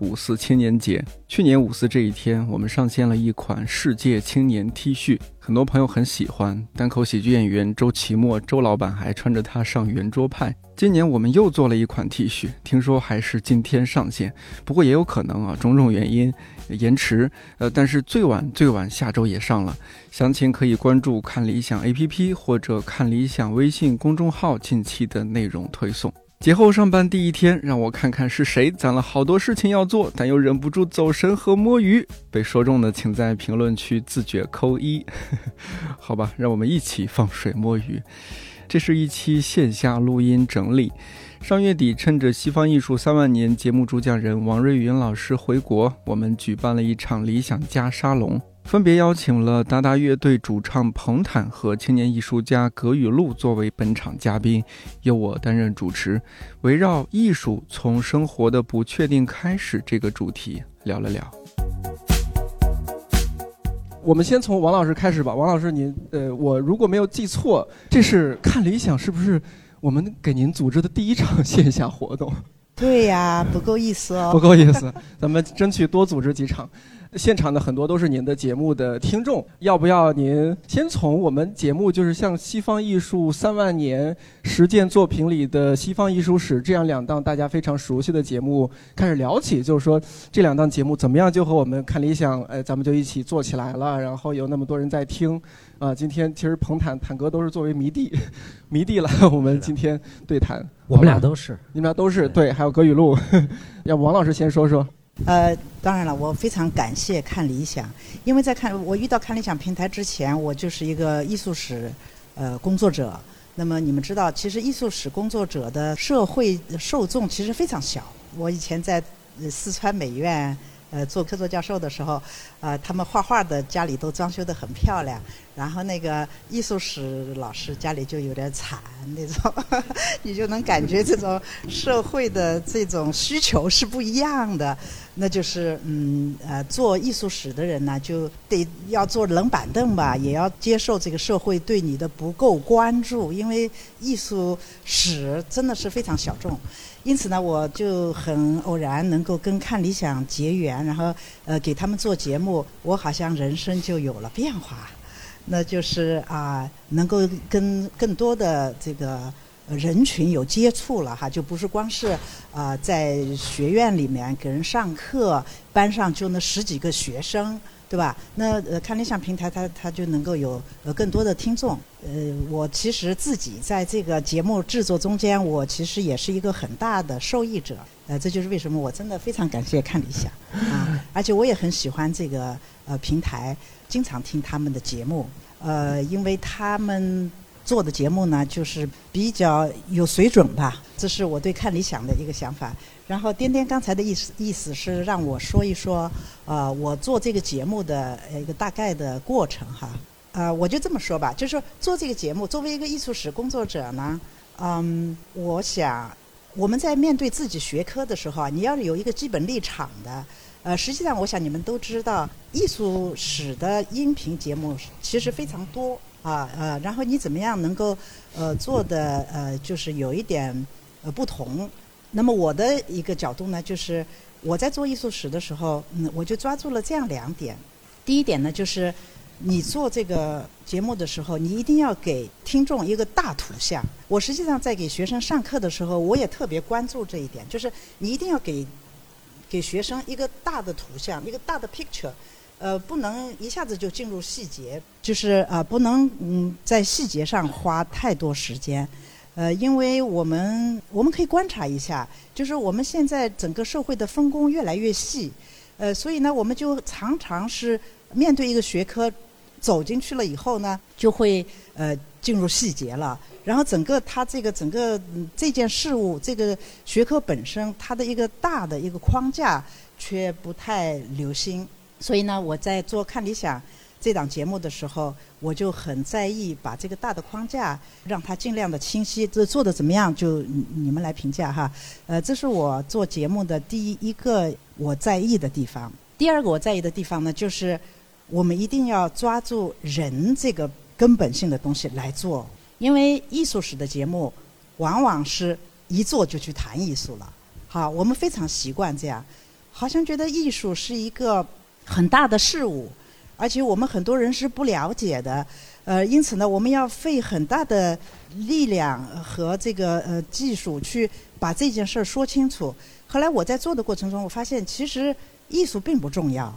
五四青年节，去年五四这一天，我们上线了一款世界青年 T 恤，很多朋友很喜欢。单口喜剧演员周奇墨周老板还穿着它上圆桌派。今年我们又做了一款 T 恤，听说还是今天上线，不过也有可能啊，种种原因延迟。呃，但是最晚最晚下周也上了，详情可以关注看理想 APP 或者看理想微信公众号近期的内容推送。节后上班第一天，让我看看是谁攒了好多事情要做，但又忍不住走神和摸鱼。被说中的，请在评论区自觉扣一。好吧，让我们一起放水摸鱼。这是一期线下录音整理。上月底，趁着西方艺术三万年节目主讲人王瑞云老师回国，我们举办了一场理想家沙龙。分别邀请了达达乐队主唱彭坦和青年艺术家葛雨露作为本场嘉宾，由我担任主持，围绕“艺术从生活的不确定开始”这个主题聊了聊。我们先从王老师开始吧。王老师，您呃，我如果没有记错，这是看理想是不是我们给您组织的第一场线下活动？对呀，不够意思哦。不够意思，咱们争取多组织几场。现场的很多都是您的节目的听众，要不要您先从我们节目就是像西方艺术三万年实践作品里的西方艺术史这样两档大家非常熟悉的节目开始聊起，就是说这两档节目怎么样就和我们看理想，哎，咱们就一起做起来了，然后有那么多人在听，啊，今天其实彭坦坦哥都是作为迷弟，迷弟了我们今天对谈，我们俩都是，你们俩都是对，还有葛雨露，要不王老师先说说。呃，当然了，我非常感谢看理想，因为在看我遇到看理想平台之前，我就是一个艺术史呃工作者。那么你们知道，其实艺术史工作者的社会受众其实非常小。我以前在四川美院。呃，做客座教授的时候，呃，他们画画的家里都装修得很漂亮，然后那个艺术史老师家里就有点惨那种，你就能感觉这种社会的这种需求是不一样的。那就是嗯呃，做艺术史的人呢，就得要坐冷板凳吧，也要接受这个社会对你的不够关注，因为艺术史真的是非常小众。因此呢，我就很偶然能够跟看理想结缘，然后呃给他们做节目，我好像人生就有了变化。那就是啊，能够跟更多的这个人群有接触了哈，就不是光是啊在学院里面给人上课，班上就那十几个学生。对吧？那呃，看理想平台，它它就能够有呃更多的听众。呃，我其实自己在这个节目制作中间，我其实也是一个很大的受益者。呃，这就是为什么我真的非常感谢看理想啊，而且我也很喜欢这个呃平台，经常听他们的节目。呃，因为他们。做的节目呢，就是比较有水准吧，这是我对看理想的一个想法。然后颠颠刚才的意思意思是让我说一说，呃，我做这个节目的一个大概的过程哈。呃，我就这么说吧，就是说做这个节目，作为一个艺术史工作者呢，嗯，我想我们在面对自己学科的时候啊，你要有一个基本立场的。呃，实际上我想你们都知道，艺术史的音频节目其实非常多。啊呃，然后你怎么样能够呃做的呃就是有一点呃不同？那么我的一个角度呢，就是我在做艺术史的时候，嗯，我就抓住了这样两点。第一点呢，就是你做这个节目的时候，你一定要给听众一个大图像。我实际上在给学生上课的时候，我也特别关注这一点，就是你一定要给给学生一个大的图像，一个大的 picture。呃，不能一下子就进入细节，就是啊，不能嗯在细节上花太多时间，呃，因为我们我们可以观察一下，就是我们现在整个社会的分工越来越细，呃，所以呢，我们就常常是面对一个学科走进去了以后呢，就会呃进入细节了，然后整个它这个整个这件事物这个学科本身它的一个大的一个框架却不太留心。所以呢，我在做看理想这档节目的时候，我就很在意把这个大的框架让它尽量的清晰。这做的怎么样，就你们来评价哈。呃，这是我做节目的第一个我在意的地方。第二个我在意的地方呢，就是我们一定要抓住人这个根本性的东西来做，因为艺术史的节目往往是一做就去谈艺术了。好，我们非常习惯这样，好像觉得艺术是一个很大的事物，而且我们很多人是不了解的，呃，因此呢，我们要费很大的力量和这个呃技术去把这件事儿说清楚。后来我在做的过程中，我发现其实艺术并不重要，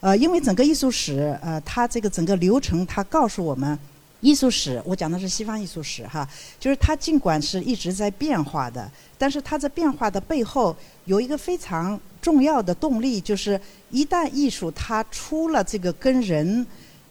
呃，因为整个艺术史，呃，它这个整个流程，它告诉我们。艺术史，我讲的是西方艺术史哈，就是它尽管是一直在变化的，但是它在变化的背后有一个非常重要的动力，就是一旦艺术它出了这个跟人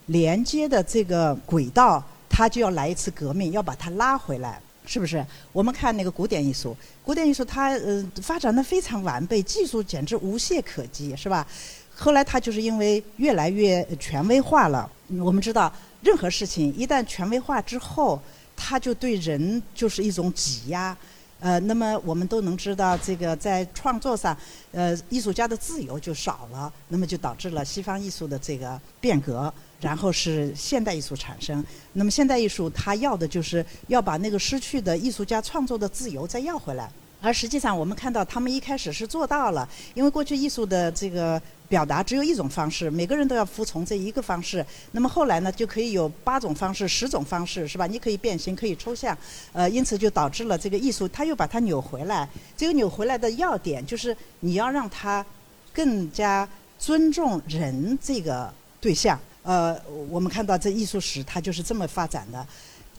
连接的这个轨道，它就要来一次革命，要把它拉回来，是不是？我们看那个古典艺术，古典艺术它呃发展的非常完备，技术简直无懈可击，是吧？后来它就是因为越来越权威化了，我们知道。任何事情一旦权威化之后，它就对人就是一种挤压。呃，那么我们都能知道，这个在创作上，呃，艺术家的自由就少了，那么就导致了西方艺术的这个变革，然后是现代艺术产生。那么现代艺术它要的就是要把那个失去的艺术家创作的自由再要回来。而实际上，我们看到他们一开始是做到了，因为过去艺术的这个表达只有一种方式，每个人都要服从这一个方式。那么后来呢，就可以有八种方式、十种方式，是吧？你可以变形，可以抽象，呃，因此就导致了这个艺术，它又把它扭回来。这个扭回来的要点就是你要让它更加尊重人这个对象。呃，我们看到这艺术史它就是这么发展的。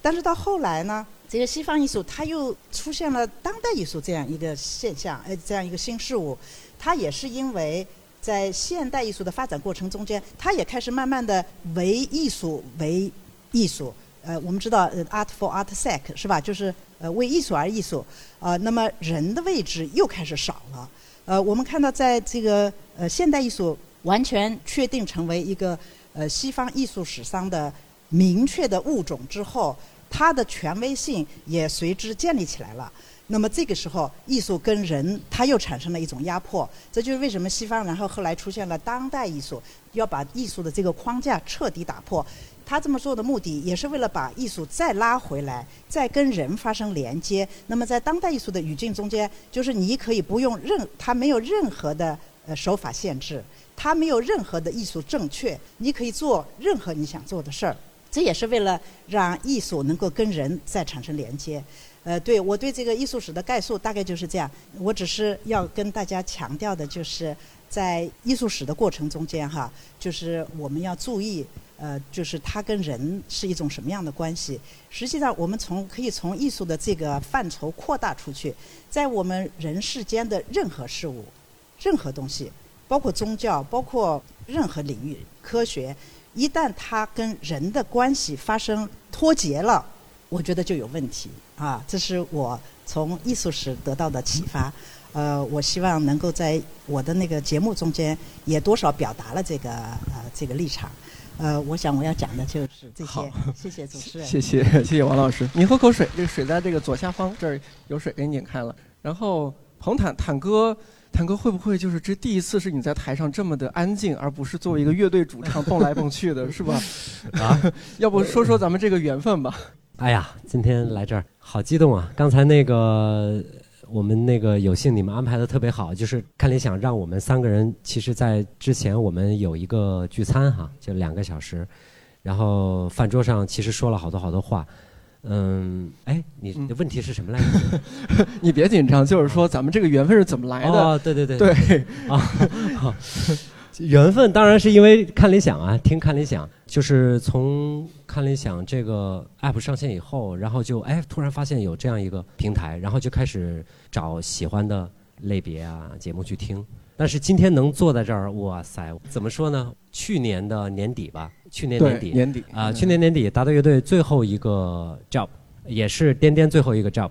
但是到后来呢，这个西方艺术它又出现了当代艺术这样一个现象，呃，这样一个新事物。它也是因为在现代艺术的发展过程中间，它也开始慢慢的为艺术为艺术。呃，我们知道呃，art for art's sake 是吧？就是呃为艺术而艺术。呃，那么人的位置又开始少了。呃，我们看到在这个呃现代艺术完全确定成为一个呃西方艺术史上的明确的物种之后。它的权威性也随之建立起来了。那么这个时候，艺术跟人，它又产生了一种压迫。这就是为什么西方然后后来出现了当代艺术，要把艺术的这个框架彻底打破。他这么做的目的，也是为了把艺术再拉回来，再跟人发生连接。那么在当代艺术的语境中间，就是你可以不用任，它没有任何的呃手法限制，它没有任何的艺术正确，你可以做任何你想做的事儿。这也是为了让艺术能够跟人再产生连接，呃，对我对这个艺术史的概述大概就是这样。我只是要跟大家强调的就是，在艺术史的过程中间哈，就是我们要注意，呃，就是它跟人是一种什么样的关系。实际上，我们从可以从艺术的这个范畴扩大出去，在我们人世间的任何事物、任何东西，包括宗教，包括任何领域、科学。一旦它跟人的关系发生脱节了，我觉得就有问题啊！这是我从艺术史得到的启发。呃，我希望能够在我的那个节目中间也多少表达了这个呃这个立场。呃，我想我要讲的就是这些。谢谢主持人。谢谢谢谢王老师。你喝口水，这个水在这个左下方这儿有水给你拧开了。然后彭坦坦哥。坦哥会不会就是这第一次是你在台上这么的安静，而不是作为一个乐队主唱蹦来蹦去的，是吧？啊，要不说说咱们这个缘分吧？哎呀，今天来这儿好激动啊！刚才那个我们那个有幸你们安排的特别好，就是看理想让我们三个人，其实在之前我们有一个聚餐哈，就两个小时，然后饭桌上其实说了好多好多话。嗯，哎，你的问题是什么来着？你别紧张，就是说咱们这个缘分是怎么来的？哦，对对对，对 啊，好，缘分当然是因为看理想啊，听看理想，就是从看理想这个 app 上线以后，然后就哎，突然发现有这样一个平台，然后就开始找喜欢的类别啊节目去听。但是今天能坐在这儿，哇塞，怎么说呢？去年的年底吧，去年年底，年底啊，去年年底达达乐队最后一个 job，也是颠颠最后一个 job，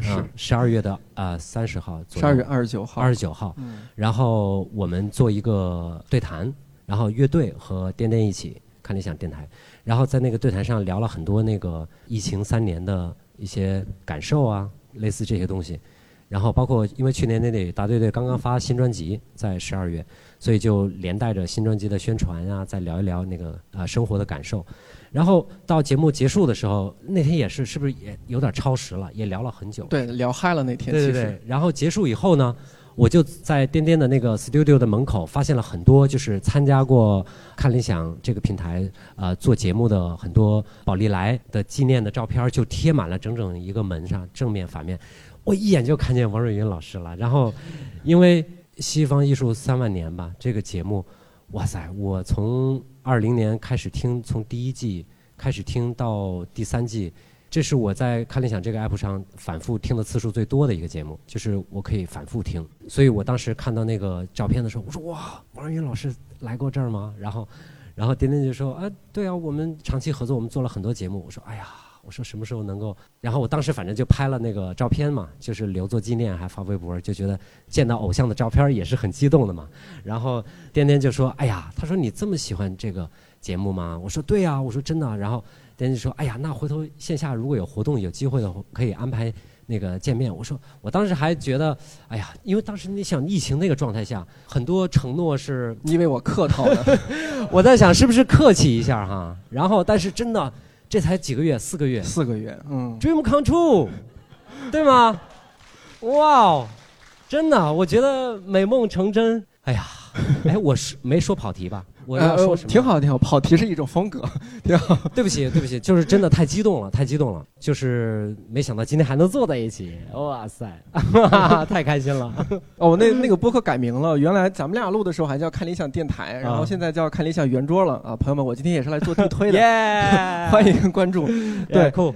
是十二月的啊三十号，十二月二十九号，二十九号，然后我们做一个对谈。然后乐队和颠颠一起看理想电台，然后在那个对谈上聊了很多那个疫情三年的一些感受啊，类似这些东西。然后包括因为去年那里大队队刚刚发新专辑，在十二月，所以就连带着新专辑的宣传啊，再聊一聊那个啊生活的感受。然后到节目结束的时候，那天也是是不是也有点超时了，也聊了很久。对，聊嗨了那天。对对对。然后结束以后呢，我就在颠颠的那个 studio 的门口发现了很多就是参加过看理想这个平台呃做节目的很多宝丽来的纪念的照片，就贴满了整整一个门上，正面反面。我一眼就看见王瑞云老师了，然后，因为西方艺术三万年吧，这个节目，哇塞，我从二零年开始听，从第一季开始听到第三季，这是我在看理想这个 app 上反复听的次数最多的一个节目，就是我可以反复听。所以我当时看到那个照片的时候，我说哇，王云老师来过这儿吗？然后，然后丁丁就说啊，对啊，我们长期合作，我们做了很多节目。我说哎呀。我说什么时候能够？然后我当时反正就拍了那个照片嘛，就是留作纪念，还发微博，就觉得见到偶像的照片也是很激动的嘛。然后颠颠就说：“哎呀，他说你这么喜欢这个节目吗？”我说：“对呀。”我说：“真的。”然后颠颠就说：“哎呀，那回头线下如果有活动有机会的话，可以安排那个见面。”我说：“我当时还觉得，哎呀，因为当时你想疫情那个状态下，很多承诺是因为我客套的，我在想是不是客气一下哈。然后但是真的。这才几个月，四个月，四个月，嗯，Dream come true，对吗？哇哦，真的，我觉得美梦成真。哎呀，哎，我是没说跑题吧？我要说什么？挺好，挺好。跑题是一种风格，挺好。对不起，对不起，就是真的太激动了，太激动了。就是没想到今天还能坐在一起，哇塞，太开心了。哦，那那个播客改名了，原来咱们俩录的时候还叫看理想电台，然后现在叫看理想圆桌了啊，朋友们，我今天也是来做地推的，欢迎关注。对，酷。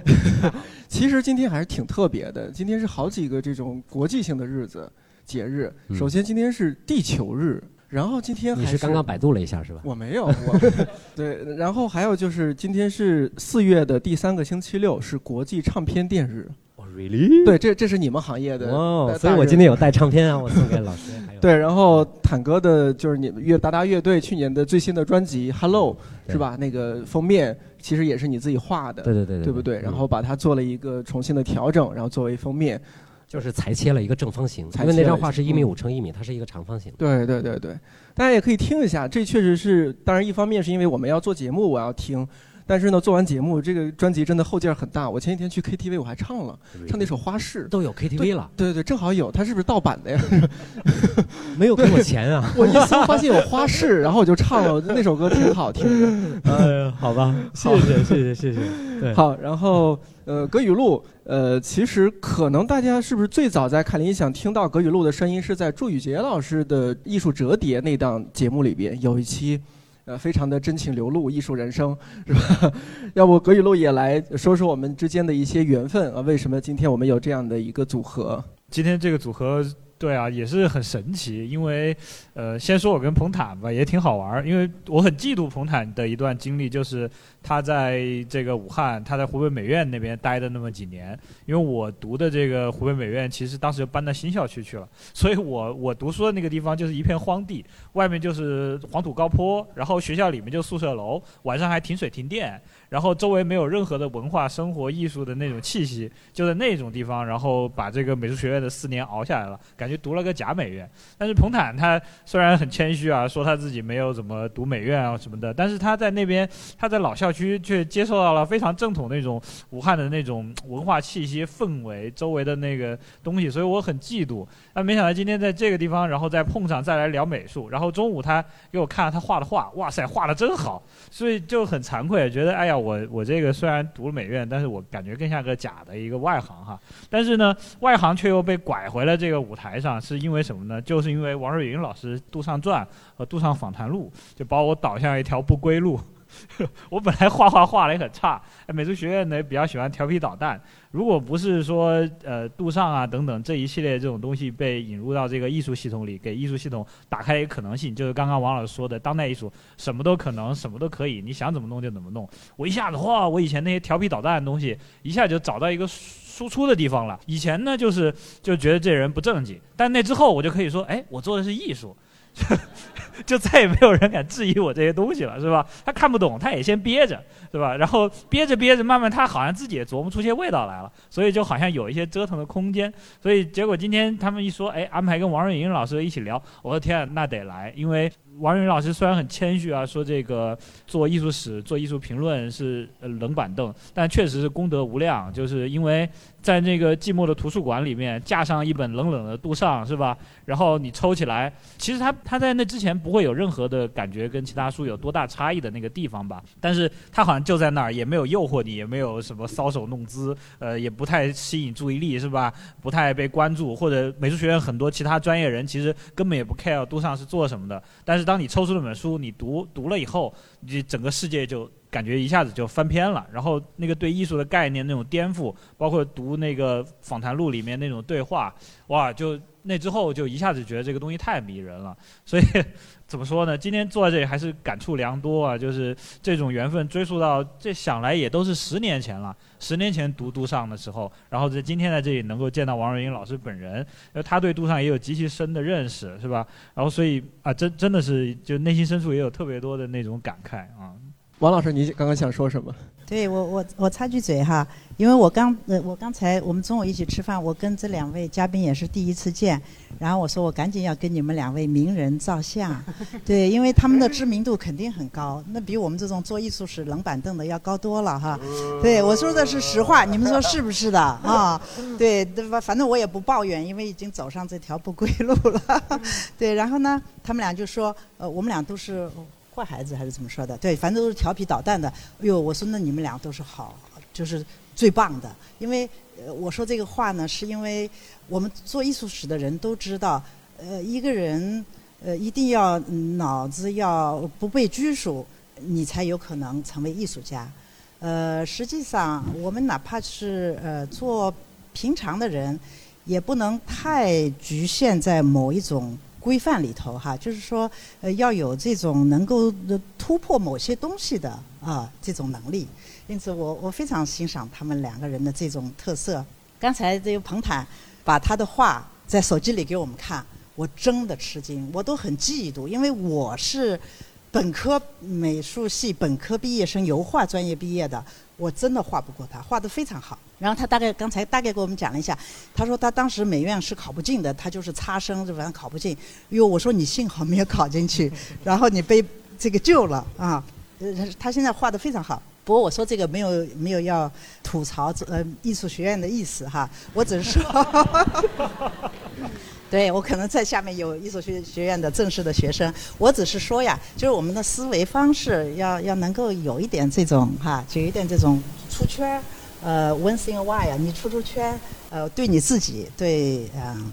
其实今天还是挺特别的，今天是好几个这种国际性的日子节日。首先今天是地球日。然后今天你是刚刚百度了一下是吧？我没有，我 对。然后还有就是今天是四月的第三个星期六，是国际唱片店日。哦，really？对，这这是你们行业的哦，所以我今天有带唱片啊，我送给老师。对，然后坦哥的就是你们乐达达乐队去年的最新的专辑《Hello》是吧？那个封面其实也是你自己画的，对对对，对不对？然后把它做了一个重新的调整，然后作为封面。就是裁切了一个正方形，因为那张画是一米五乘一米，它是一个长方形。对对对对，大家也可以听一下，这确实是，当然一方面是因为我们要做节目，我要听。但是呢，做完节目，这个专辑真的后劲很大。我前几天去 KTV，我还唱了，唱那首《花式》，都有 KTV 了。对对对，正好有。它是不是盗版的呀？没有给我钱啊！我一搜发现有《花式》，然后我就唱了。那首歌挺好听的。哎，好吧，谢谢谢谢谢谢。对，好。然后呃，葛雨露，呃，其实可能大家是不是最早在看理想听到葛雨露的声音，是在祝宇杰老师的《艺术折叠》那档节目里边有一期。呃，非常的真情流露，艺术人生，是吧？要不葛雨露也来说说我们之间的一些缘分啊？为什么今天我们有这样的一个组合？今天这个组合。对啊，也是很神奇，因为，呃，先说我跟彭坦吧，也挺好玩儿，因为我很嫉妒彭坦的一段经历，就是他在这个武汉，他在湖北美院那边待的那么几年，因为我读的这个湖北美院，其实当时就搬到新校区去了，所以我我读书的那个地方就是一片荒地，外面就是黄土高坡，然后学校里面就宿舍楼，晚上还停水停电。然后周围没有任何的文化、生活、艺术的那种气息，就在那种地方，然后把这个美术学院的四年熬下来了，感觉读了个假美院。但是彭坦他虽然很谦虚啊，说他自己没有怎么读美院啊什么的，但是他在那边，他在老校区区却接受到了非常正统那种武汉的那种文化气息、氛围、周围的那个东西，所以我很嫉妒。但没想到今天在这个地方，然后再碰上，再来聊美术。然后中午他给我看了他画的画，哇塞，画的真好，所以就很惭愧，觉得哎呀。我我这个虽然读了美院，但是我感觉更像个假的一个外行哈。但是呢，外行却又被拐回了这个舞台上，是因为什么呢？就是因为王瑞云老师《杜尚传》和《杜尚访谈录》，就把我导向一条不归路。我本来画画画的也很差，美术学院呢比较喜欢调皮捣蛋。如果不是说呃杜尚啊等等这一系列这种东西被引入到这个艺术系统里，给艺术系统打开一个可能性，就是刚刚王老师说的当代艺术什么都可能，什么都可以，你想怎么弄就怎么弄。我一下子哇，我以前那些调皮捣蛋的东西一下就找到一个输出的地方了。以前呢就是就觉得这人不正经，但那之后我就可以说，哎，我做的是艺术。就再也没有人敢质疑我这些东西了，是吧？他看不懂，他也先憋着，是吧？然后憋着憋着，慢慢他好像自己也琢磨出些味道来了，所以就好像有一些折腾的空间。所以结果今天他们一说，哎，安排跟王瑞云老师一起聊，我说天啊，那得来，因为。王云老师虽然很谦虚啊，说这个做艺术史、做艺术评论是冷板凳，但确实是功德无量。就是因为在那个寂寞的图书馆里面架上一本冷冷的杜尚，是吧？然后你抽起来，其实他他在那之前不会有任何的感觉跟其他书有多大差异的那个地方吧？但是他好像就在那儿，也没有诱惑你，也没有什么搔首弄姿，呃，也不太吸引注意力，是吧？不太被关注，或者美术学院很多其他专业人其实根本也不 care 杜尚是做什么的，但是。当你抽出那本书，你读读了以后，你整个世界就感觉一下子就翻篇了。然后那个对艺术的概念那种颠覆，包括读那个访谈录里面那种对话，哇，就那之后就一下子觉得这个东西太迷人了。所以。怎么说呢？今天坐在这里还是感触良多啊！就是这种缘分追溯到这想来也都是十年前了。十年前读杜尚的时候，然后在今天在这里能够见到王瑞英老师本人，他对杜尚也有极其深的认识，是吧？然后所以啊，真真的是就内心深处也有特别多的那种感慨啊。王老师，你刚刚想说什么？对我，我我插句嘴哈，因为我刚呃，我刚才我们中午一起吃饭，我跟这两位嘉宾也是第一次见，然后我说我赶紧要跟你们两位名人照相，对，因为他们的知名度肯定很高，那比我们这种做艺术史冷板凳的要高多了哈。对，我说的是实话，你们说是不是的 啊？对，对吧？反正我也不抱怨，因为已经走上这条不归路了。对，然后呢，他们俩就说，呃，我们俩都是。坏孩子还是怎么说的？对，反正都是调皮捣蛋的。哎呦，我说那你们俩都是好，就是最棒的。因为呃，我说这个话呢，是因为我们做艺术史的人都知道，呃，一个人呃一定要脑子要不被拘束，你才有可能成为艺术家。呃，实际上我们哪怕是呃做平常的人，也不能太局限在某一种。规范里头哈，就是说，呃，要有这种能够突破某些东西的啊这种能力。因此，我我非常欣赏他们两个人的这种特色。刚才这个彭坦把他的话在手机里给我们看，我真的吃惊，我都很嫉妒，因为我是本科美术系本科毕业生，油画专业毕业的。我真的画不过他，画得非常好。然后他大概刚才大概给我们讲了一下，他说他当时美院是考不进的，他就是差生，反正考不进。哟，我说你幸好没有考进去，然后你被这个救了啊。他现在画得非常好。不过我说这个没有没有要吐槽呃艺术学院的意思哈，我只是说。对，我可能在下面有艺术学学院的正式的学生，我只是说呀，就是我们的思维方式要要能够有一点这种哈，就有一点这种出圈儿，呃，once in a while，你出出圈，呃，对你自己，对嗯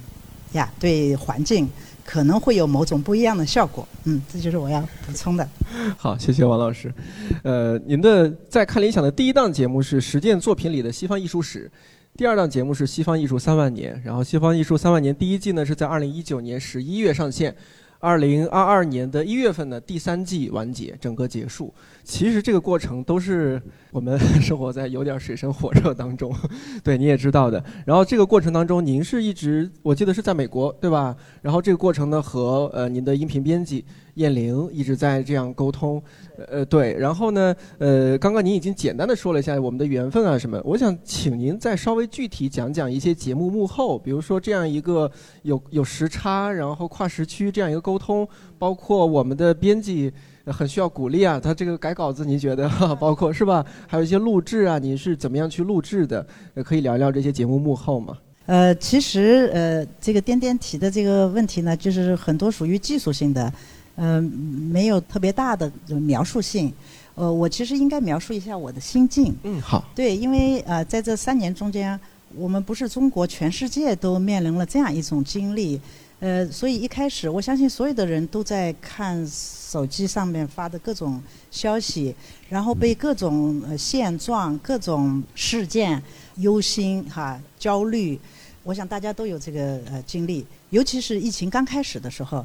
呀，对环境，可能会有某种不一样的效果。嗯，这就是我要补充的。好，谢谢王老师。呃，您的在看理想的第一档节目是实践作品里的西方艺术史。第二档节目是《西方艺术三万年》，然后《西方艺术三万年》第一季呢是在二零一九年十一月上线，二零二二年的一月份呢第三季完结，整个结束。其实这个过程都是我们生活在有点水深火热当中，对你也知道的。然后这个过程当中，您是一直我记得是在美国对吧？然后这个过程呢和呃您的音频编辑。燕玲一直在这样沟通，呃，对，然后呢，呃，刚刚您已经简单的说了一下我们的缘分啊什么，我想请您再稍微具体讲讲一些节目幕后，比如说这样一个有有时差，然后跨时区这样一个沟通，包括我们的编辑很需要鼓励啊，他这个改稿子您觉得，包括是吧？还有一些录制啊，您是怎么样去录制的？可以聊聊这些节目幕后吗？呃，其实呃，这个颠颠提的这个问题呢，就是很多属于技术性的。嗯，没有特别大的描述性。呃，我其实应该描述一下我的心境。嗯，好。对，因为呃，在这三年中间，我们不是中国，全世界都面临了这样一种经历。呃，所以一开始，我相信所有的人都在看手机上面发的各种消息，然后被各种呃现状、各种事件忧心哈、焦虑。我想大家都有这个呃经历，尤其是疫情刚开始的时候。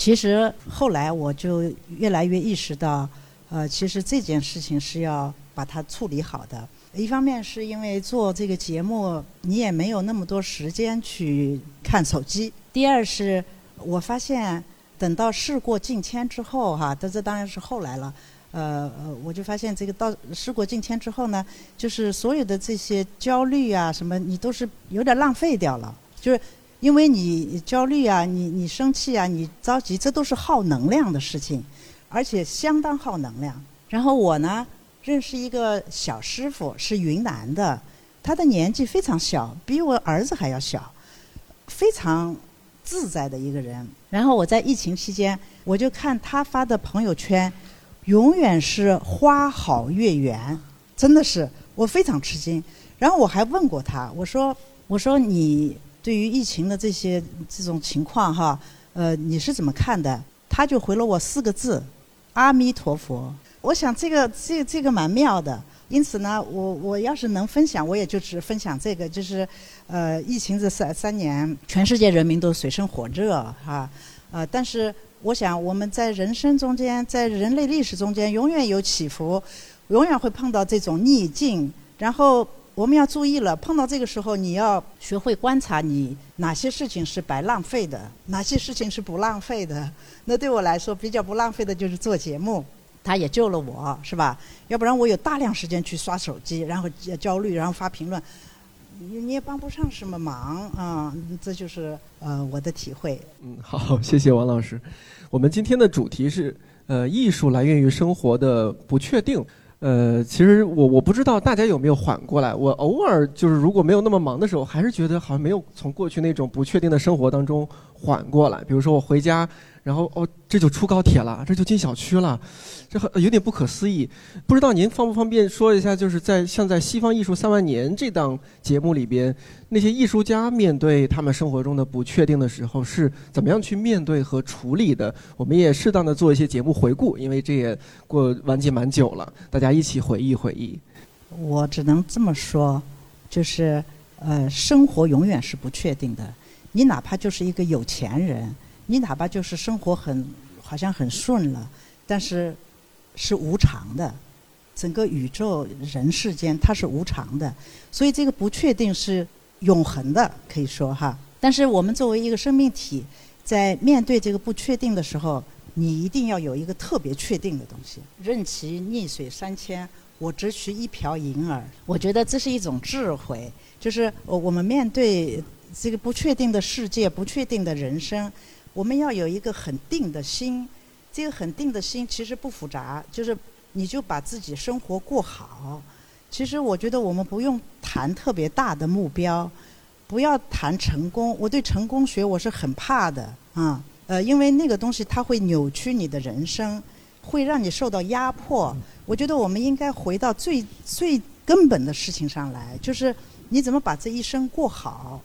其实后来我就越来越意识到，呃，其实这件事情是要把它处理好的。一方面是因为做这个节目，你也没有那么多时间去看手机；第二是，我发现等到事过境迁之后哈，这这当然是后来了。呃呃，我就发现这个到事过境迁之后呢，就是所有的这些焦虑啊什么，你都是有点浪费掉了。就是因为你焦虑啊，你你生气啊，你着急，这都是耗能量的事情，而且相当耗能量。然后我呢，认识一个小师傅，是云南的，他的年纪非常小，比我儿子还要小，非常自在的一个人。然后我在疫情期间，我就看他发的朋友圈。永远是花好月圆，真的是我非常吃惊。然后我还问过他，我说：“我说你对于疫情的这些这种情况哈，呃，你是怎么看的？”他就回了我四个字：“阿弥陀佛。”我想这个这这个蛮妙的。因此呢，我我要是能分享，我也就只分享这个，就是呃，疫情这三三年，全世界人民都水深火热哈，呃，但是。我想，我们在人生中间，在人类历史中间，永远有起伏，永远会碰到这种逆境。然后我们要注意了，碰到这个时候，你要学会观察，你哪些事情是白浪费的，哪些事情是不浪费的。那对我来说，比较不浪费的就是做节目，他也救了我，是吧？要不然我有大量时间去刷手机，然后焦虑，然后发评论。你你也帮不上什么忙啊，这就是呃我的体会。嗯，好，谢谢王老师。我们今天的主题是呃艺术来源于生活的不确定。呃，其实我我不知道大家有没有缓过来。我偶尔就是如果没有那么忙的时候，还是觉得好像没有从过去那种不确定的生活当中缓过来。比如说我回家。然后哦，这就出高铁了，这就进小区了，这很有点不可思议。不知道您方不方便说一下，就是在像在《西方艺术三万年》这档节目里边，那些艺术家面对他们生活中的不确定的时候是怎么样去面对和处理的？我们也适当的做一些节目回顾，因为这也过完结蛮久了，大家一起回忆回忆。我只能这么说，就是呃，生活永远是不确定的。你哪怕就是一个有钱人。你哪怕就是生活很好像很顺了，但是是无常的，整个宇宙人世间它是无常的，所以这个不确定是永恒的，可以说哈。但是我们作为一个生命体，在面对这个不确定的时候，你一定要有一个特别确定的东西。任其逆水三千，我只取一瓢饮耳。我觉得这是一种智慧，就是我我们面对这个不确定的世界、不确定的人生。我们要有一个很定的心，这个很定的心其实不复杂，就是你就把自己生活过好。其实我觉得我们不用谈特别大的目标，不要谈成功。我对成功学我是很怕的啊，呃，因为那个东西它会扭曲你的人生，会让你受到压迫。我觉得我们应该回到最最根本的事情上来，就是你怎么把这一生过好。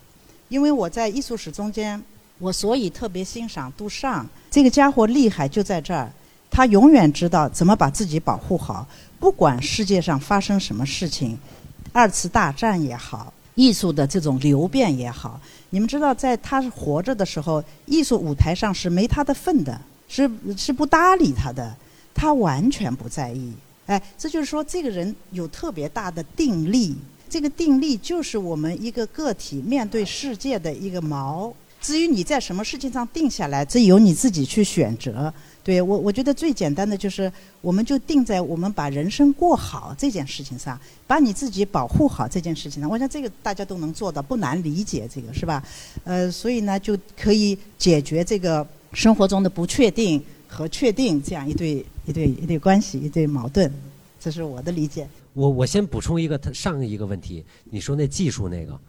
因为我在艺术史中间。我所以特别欣赏杜尚，这个家伙厉害就在这儿，他永远知道怎么把自己保护好，不管世界上发生什么事情，二次大战也好，艺术的这种流变也好，你们知道，在他活着的时候，艺术舞台上是没他的份的，是是不搭理他的，他完全不在意。哎，这就是说，这个人有特别大的定力，这个定力就是我们一个个体面对世界的一个锚。至于你在什么事情上定下来，这由你自己去选择。对我，我觉得最简单的就是，我们就定在我们把人生过好这件事情上，把你自己保护好这件事情上。我想这个大家都能做到，不难理解这个是吧？呃，所以呢，就可以解决这个生活中的不确定和确定这样一对一对一对关系一对矛盾。这是我的理解。我我先补充一个，他上一个问题，你说那技术那个，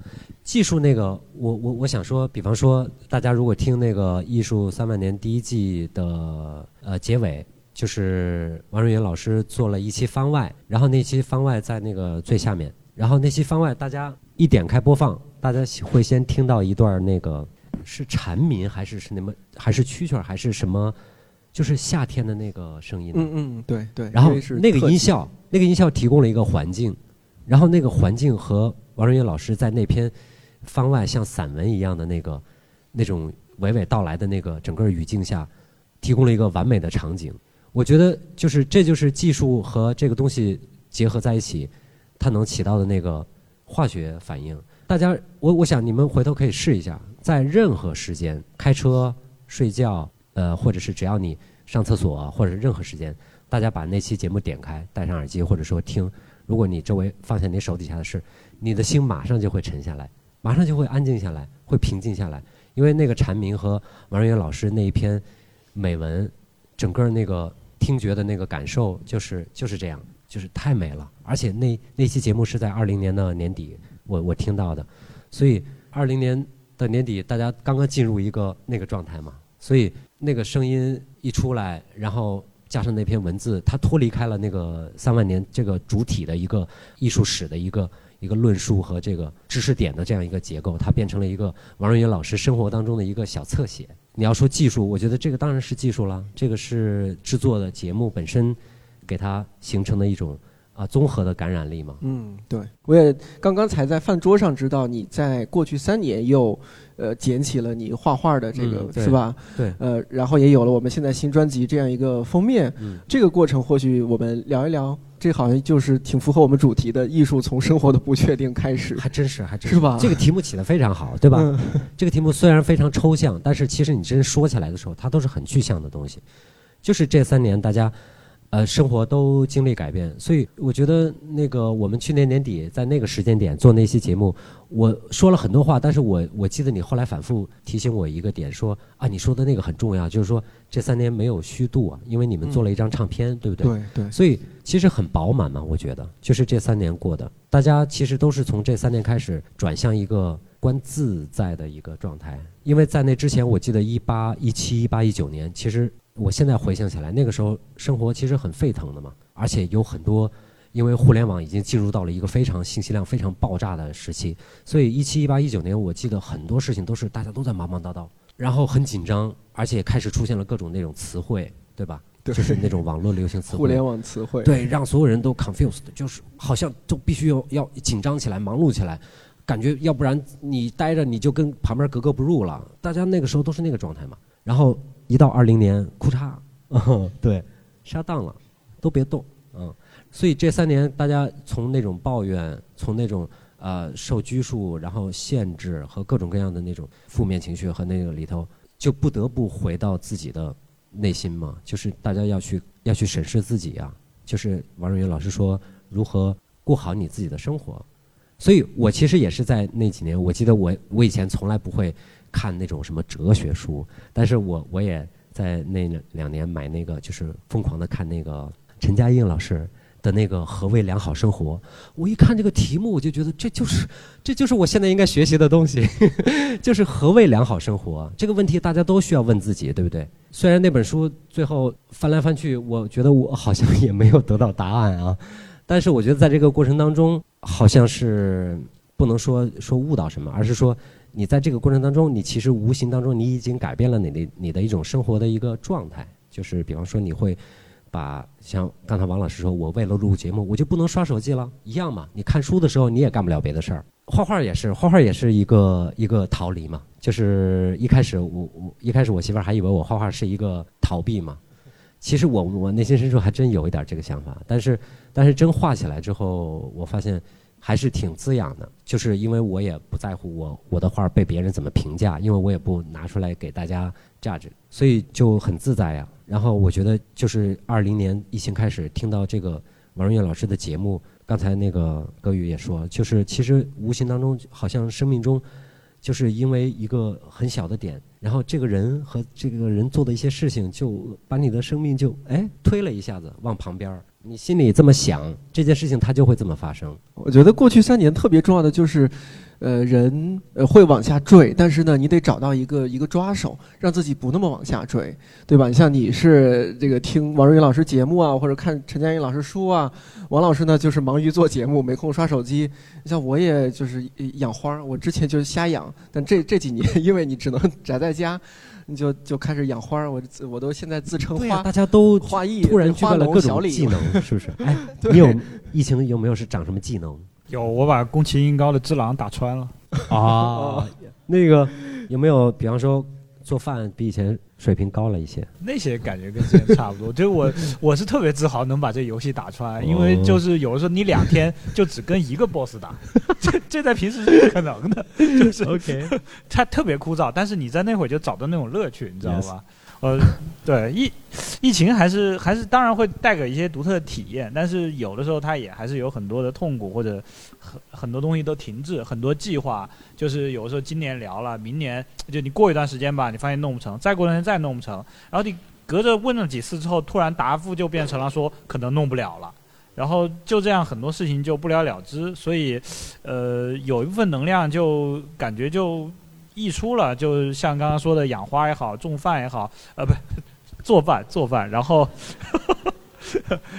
技术那个，我我我想说，比方说，大家如果听那个《艺术三万年》第一季的呃结尾，就是王瑞云老师做了一期番外，然后那期番外在那个最下面，然后那期番外大家一点开播放，大家会先听到一段那个是蝉鸣还是是那么还是蛐蛐还是什么，就是夏天的那个声音。嗯嗯，对对。然后那个音效。那个音效提供了一个环境，然后那个环境和王润月老师在那篇方外像散文一样的那个那种娓娓道来的那个整个语境下，提供了一个完美的场景。我觉得就是这就是技术和这个东西结合在一起，它能起到的那个化学反应。大家，我我想你们回头可以试一下，在任何时间开车、睡觉、呃，或者是只要你上厕所或者是任何时间，大家把那期节目点开，戴上耳机或者说听，如果你周围放下你手底下的事，你的心马上就会沉下来，马上就会安静下来，会平静下来，因为那个蝉鸣和王瑞元老师那一篇美文，整个那个听觉的那个感受就是就是这样，就是太美了。而且那那期节目是在二零年的年底，我我听到的，所以二零年的年底，大家刚刚进入一个那个状态嘛，所以那个声音一出来，然后加上那篇文字，它脱离开了那个三万年这个主体的一个艺术史的一个一个论述和这个知识点的这样一个结构，它变成了一个王瑞元老师生活当中的一个小侧写。你要说技术，我觉得这个当然是技术了，这个是制作的节目本身给它形成的一种啊综合的感染力嘛。嗯，对，我也刚刚才在饭桌上知道你在过去三年又呃捡起了你画画的这个、嗯是吧？对，呃，然后也有了我们现在新专辑这样一个封面。嗯，这个过程或许我们聊一聊，这好像就是挺符合我们主题的，艺术从生活的不确定开始，还真是，还真是吧这个题目起得非常好，对吧？嗯这个题目虽然非常抽象，但是其实你真说起来的时候，它都是很具象的东西。就是这三年大家，呃，生活都经历改变，所以我觉得那个我们去年年底在那个时间点做那期节目，我说了很多话，但是我我记得你后来反复提醒我一个点，说啊，你说的那个很重要，就是说这三年没有虚度啊，因为你们做了一张唱片，对不对？对对，所以其实很饱满嘛，我觉得就是这三年过的，大家其实都是从这三年开始转向一个观自在的一个状态。因为在那之前，我记得一八、一七、一八、一九年，其实我现在回想起来，那个时候生活其实很沸腾的嘛，而且有很多。因为互联网已经进入到了一个非常信息量非常爆炸的时期，所以一七、一八、一九年，我记得很多事情都是大家都在忙忙叨叨，然后很紧张，而且开始出现了各种那种词汇，对吧？对就是那种网络流行词汇。互联网词汇，对，让所有人都 confused，就是好像都必须要要紧张起来、忙碌起来，感觉要不然你待着你就跟旁边格格不入了。大家那个时候都是那个状态嘛。然后一到二零年，裤衩，嗯，对，杀当了，都别动，嗯。所以这三年，大家从那种抱怨，从那种呃受拘束，然后限制和各种各样的那种负面情绪和那个里头，就不得不回到自己的内心嘛，就是大家要去要去审视自己啊。就是王瑞云老师说如何过好你自己的生活，所以我其实也是在那几年，我记得我我以前从来不会看那种什么哲学书，但是我我也在那两年买那个，就是疯狂的看那个陈嘉映老师。的那个何谓良好生活？我一看这个题目，我就觉得这就是，这就是我现在应该学习的东西，就是何谓良好生活这个问题，大家都需要问自己，对不对？虽然那本书最后翻来翻去，我觉得我好像也没有得到答案啊，但是我觉得在这个过程当中，好像是不能说说悟到什么，而是说你在这个过程当中，你其实无形当中你已经改变了你的你的一种生活的一个状态，就是比方说你会。把像刚才王老师说，我为了录节目，我就不能刷手机了，一样嘛。你看书的时候，你也干不了别的事儿。画画也是，画画也是 一个一个逃离嘛。就是一开始我我一开始我媳妇儿还以为我画画是一个逃避嘛，其实我我内心深处还真有一点这个想法。但是但是真画起来之后，我发现还是挺滋养的。就是因为我也不在乎我我的画被别人怎么评价，因为我也不拿出来给大家价值，所以就很自在呀。然后我觉得，就是二零年疫情开始，听到这个王润月老师的节目，刚才那个歌宇也说，就是其实无形当中，好像生命中，就是因为一个很小的点，然后这个人和这个人做的一些事情，就把你的生命就哎推了一下子往旁边儿。你心里这么想，这件事情它就会这么发生。我觉得过去三年特别重要的就是，呃，人呃会往下坠，但是呢，你得找到一个一个抓手，让自己不那么往下坠，对吧？你像你是这个听王瑞云老师节目啊，或者看陈嘉映老师书啊，王老师呢就是忙于做节目，没空刷手机。像我也就是养花，我之前就是瞎养，但这这几年因为你只能宅在家。你就就开始养花，我我都现在自称花，大家都花艺突然具备了各种技能，是不是？哎，你有疫情有没有是长什么技能？有，我把宫崎英高的《只狼》打穿了。啊，那个有没有，比方说做饭比以前水平高了一些。那些感觉跟之前差不多。就我我是特别自豪能把这游戏打穿，因为就是有的时候你两天就只跟一个 boss 打，这这在平时是不可能的，就是 OK，它特别枯燥，但是你在那会儿就找到那种乐趣，你知道吧？呃，对疫疫情还是还是当然会带给一些独特的体验，但是有的时候它也还是有很多的痛苦或者很多东西都停滞，很多计划就是有时候今年聊了，明年就你过一段时间吧，你发现弄不成，再过段时间再弄不成，然后你隔着问了几次之后，突然答复就变成了说可能弄不了了。然后就这样，很多事情就不了了之，所以，呃，有一部分能量就感觉就溢出了，就像刚刚说的养花也好，种饭也好，呃，不，做饭做饭，然后，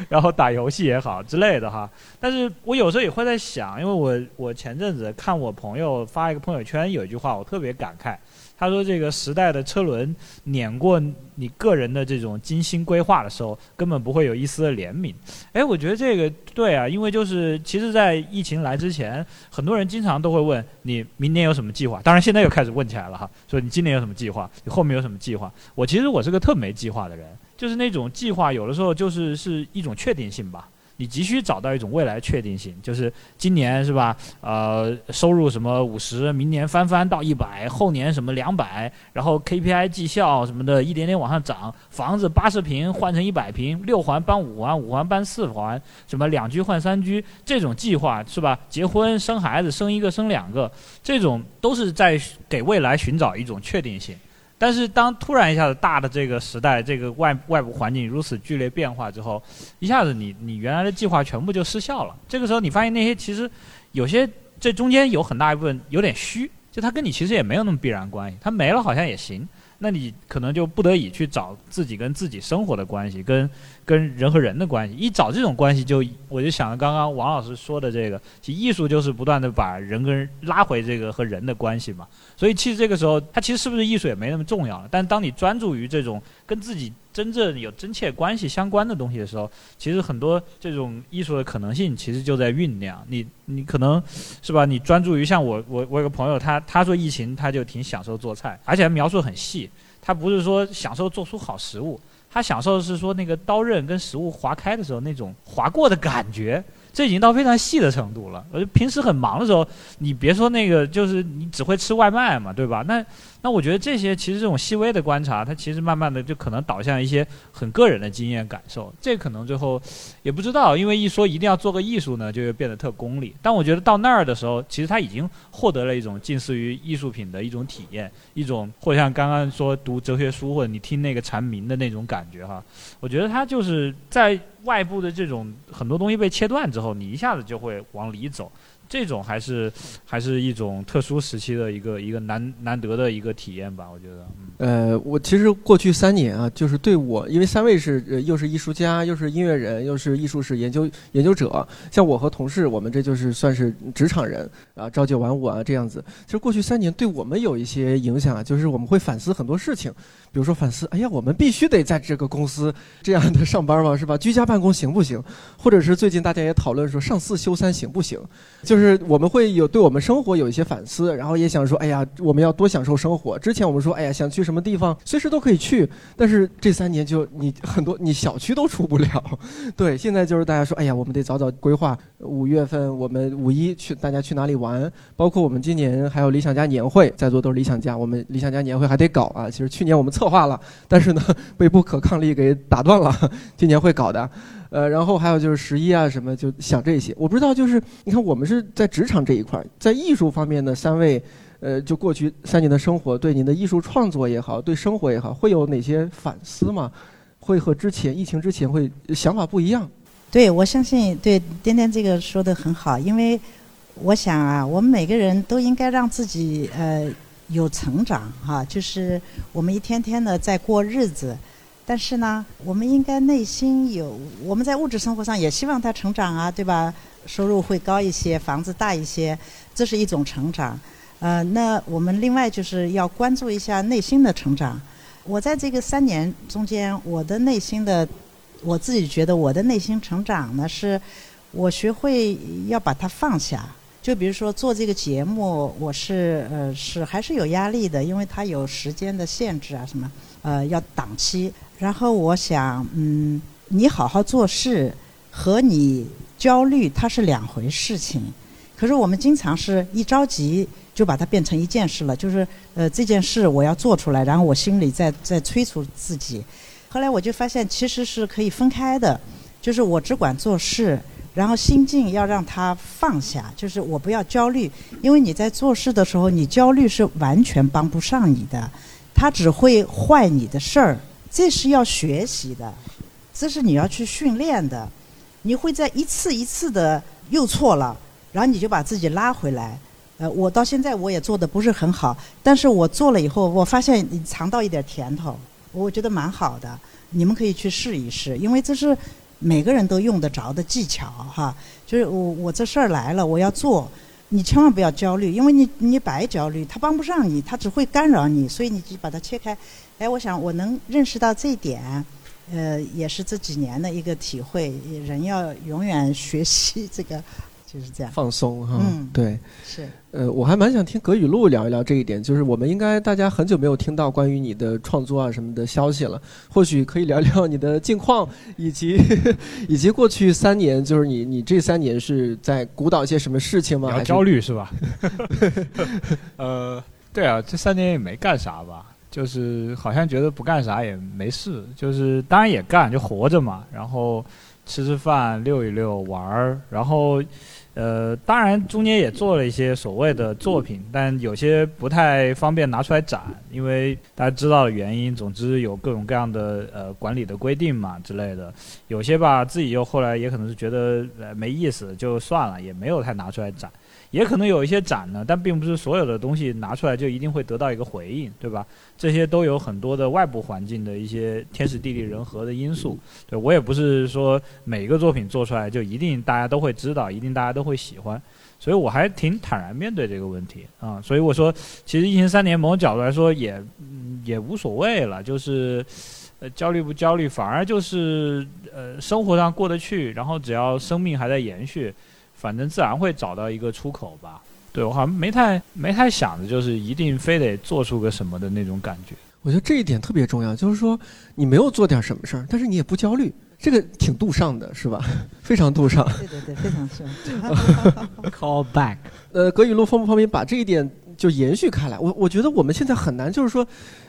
然后打游戏也好之类的哈。但是我有时候也会在想，因为我我前阵子看我朋友发一个朋友圈，有一句话我特别感慨。他说：“这个时代的车轮碾过你个人的这种精心规划的时候，根本不会有一丝的怜悯。”哎，我觉得这个对啊，因为就是其实，在疫情来之前，很多人经常都会问你明年有什么计划。当然，现在又开始问起来了哈，说你今年有什么计划？你后面有什么计划？我其实我是个特没计划的人，就是那种计划有的时候就是是一种确定性吧。你急需找到一种未来确定性，就是今年是吧？呃，收入什么五十，明年翻番到一百，后年什么两百，然后 KPI 绩效什么的，一点点往上涨。房子八十平换成一百平，六环搬五环，五环搬四环，什么两居换三居，这种计划是吧？结婚生孩子，生一个生两个，这种都是在给未来寻找一种确定性。但是当突然一下子大的这个时代，这个外外部环境如此剧烈变化之后，一下子你你原来的计划全部就失效了。这个时候你发现那些其实有些这中间有很大一部分有点虚，就它跟你其实也没有那么必然关系，它没了好像也行。那你可能就不得已去找自己跟自己生活的关系，跟跟人和人的关系。一找这种关系，就我就想刚刚王老师说的这个，其实艺术就是不断的把人跟人拉回这个和人的关系嘛。所以其实这个时候，它其实是不是艺术也没那么重要了。但当你专注于这种跟自己。真正有真切关系相关的东西的时候，其实很多这种艺术的可能性其实就在酝酿。你你可能是吧？你专注于像我我我有个朋友，他他说疫情他就挺享受做菜，而且描述很细。他不是说享受做出好食物，他享受的是说那个刀刃跟食物划开的时候那种划过的感觉。这已经到非常细的程度了。而平时很忙的时候，你别说那个，就是你只会吃外卖嘛，对吧？那那我觉得这些其实这种细微的观察，它其实慢慢的就可能导向一些很个人的经验感受。这可能最后也不知道，因为一说一定要做个艺术呢，就会变得特功利。但我觉得到那儿的时候，其实他已经获得了一种近似于艺术品的一种体验，一种或像刚刚说读哲学书或者你听那个蝉鸣的那种感觉哈。我觉得他就是在。外部的这种很多东西被切断之后，你一下子就会往里走。这种还是还是一种特殊时期的一个一个难难得的一个体验吧，我觉得。呃，我其实过去三年啊，就是对我，因为三位是又是艺术家，又是音乐人，又是艺术史研究研究者，像我和同事，我们这就是算是职场人啊，朝九晚五啊这样子。其实过去三年对我们有一些影响，就是我们会反思很多事情，比如说反思，哎呀，我们必须得在这个公司这样的上班吗？是吧？居家办公行不行？或者是最近大家也讨论说上四休三行不行？就就是我们会有对我们生活有一些反思，然后也想说，哎呀，我们要多享受生活。之前我们说，哎呀，想去什么地方，随时都可以去。但是这三年就你很多，你小区都出不了。对，现在就是大家说，哎呀，我们得早早规划五月份我们五一去，大家去哪里玩？包括我们今年还有理想家年会，在座都是理想家，我们理想家年会还得搞啊。其实去年我们策划了，但是呢，被不可抗力给打断了。今年会搞的。呃，然后还有就是十一啊什么，就想这些。我不知道，就是你看，我们是在职场这一块，在艺术方面的三位，呃，就过去三年的生活，对您的艺术创作也好，对生活也好，会有哪些反思吗？会和之前疫情之前会想法不一样？对，我相信对颠颠这个说的很好，因为我想啊，我们每个人都应该让自己呃有成长哈，就是我们一天天的在过日子。但是呢，我们应该内心有，我们在物质生活上也希望他成长啊，对吧？收入会高一些，房子大一些，这是一种成长。呃，那我们另外就是要关注一下内心的成长。我在这个三年中间，我的内心的，我自己觉得我的内心成长呢，是我学会要把它放下。就比如说做这个节目，我是呃是还是有压力的，因为它有时间的限制啊什么，呃要档期。然后我想，嗯，你好好做事和你焦虑它是两回事情。可是我们经常是一着急就把它变成一件事了，就是呃这件事我要做出来，然后我心里在在催促自己。后来我就发现其实是可以分开的，就是我只管做事，然后心境要让它放下，就是我不要焦虑，因为你在做事的时候，你焦虑是完全帮不上你的，它只会坏你的事儿。这是要学习的，这是你要去训练的，你会在一次一次的又错了。然后你就把自己拉回来，呃，我到现在我也做的不是很好，但是我做了以后，我发现你尝到一点甜头，我觉得蛮好的。你们可以去试一试，因为这是每个人都用得着的技巧哈。就是我我这事儿来了，我要做，你千万不要焦虑，因为你你白焦虑，他帮不上你，他只会干扰你，所以你就把它切开。哎，我想我能认识到这一点，呃，也是这几年的一个体会。人要永远学习这个。就是这样放松哈，嗯，对，是，呃，我还蛮想听葛雨露聊一聊这一点，就是我们应该大家很久没有听到关于你的创作啊什么的消息了，或许可以聊聊你的近况，以及 以及过去三年，就是你你这三年是在鼓捣一些什么事情吗？比较焦虑是吧？呃，对啊，这三年也没干啥吧，就是好像觉得不干啥也没事，就是当然也干，就活着嘛，然后吃吃饭、溜一溜、玩儿，然后。呃，当然中间也做了一些所谓的作品，但有些不太方便拿出来展，因为大家知道的原因。总之有各种各样的呃管理的规定嘛之类的，有些吧自己又后来也可能是觉得呃没意思，就算了，也没有太拿出来展。也可能有一些展呢，但并不是所有的东西拿出来就一定会得到一个回应，对吧？这些都有很多的外部环境的一些天时地利人和的因素。对我也不是说每一个作品做出来就一定大家都会知道，一定大家都会喜欢，所以我还挺坦然面对这个问题啊。所以我说，其实疫情三年，某种角度来说也也无所谓了，就是呃焦虑不焦虑，反而就是呃生活上过得去，然后只要生命还在延续。反正自然会找到一个出口吧。对我好像没太没太想着，就是一定非得做出个什么的那种感觉。我觉得这一点特别重要，就是说你没有做点什么事儿，但是你也不焦虑，这个挺度上的，是吧？非常度上。对对对，非常是。Call back。呃，葛雨露方不方便把这一点就延续开来？我我觉得我们现在很难，就是说，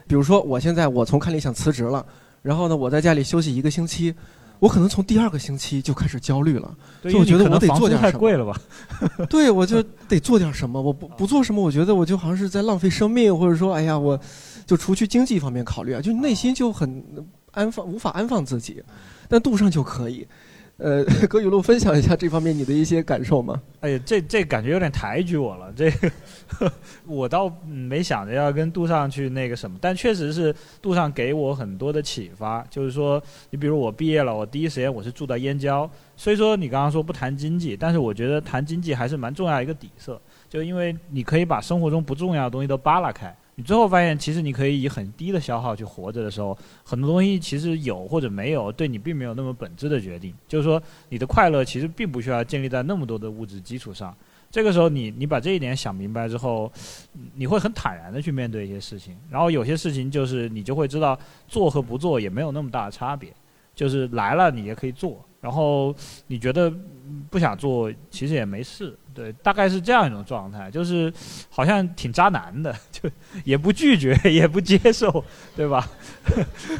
比如说我现在我从看理想辞职了，然后呢，我在家里休息一个星期。我可能从第二个星期就开始焦虑了，就我觉得我得做点什么。太贵了吧？对，我就得做点什么。我不不做什么，我觉得我就好像是在浪费生命，或者说，哎呀，我就除去经济方面考虑啊，就内心就很安放，无法安放自己。但杜尚就可以。呃，葛雨露分享一下这方面你的一些感受吗？哎呀，这这感觉有点抬举我了。这个 我倒没想着要跟杜尚去那个什么，但确实是杜尚给我很多的启发。就是说，你比如我毕业了，我第一时间我是住在燕郊。虽说你刚刚说不谈经济，但是我觉得谈经济还是蛮重要一个底色，就因为你可以把生活中不重要的东西都扒拉开。你最后发现，其实你可以以很低的消耗去活着的时候，很多东西其实有或者没有，对你并没有那么本质的决定。就是说，你的快乐其实并不需要建立在那么多的物质基础上。这个时候，你你把这一点想明白之后，你会很坦然的去面对一些事情。然后有些事情就是你就会知道，做和不做也没有那么大的差别。就是来了你也可以做，然后你觉得不想做其实也没事。对，大概是这样一种状态，就是好像挺渣男的，就也不拒绝，也不接受，对吧？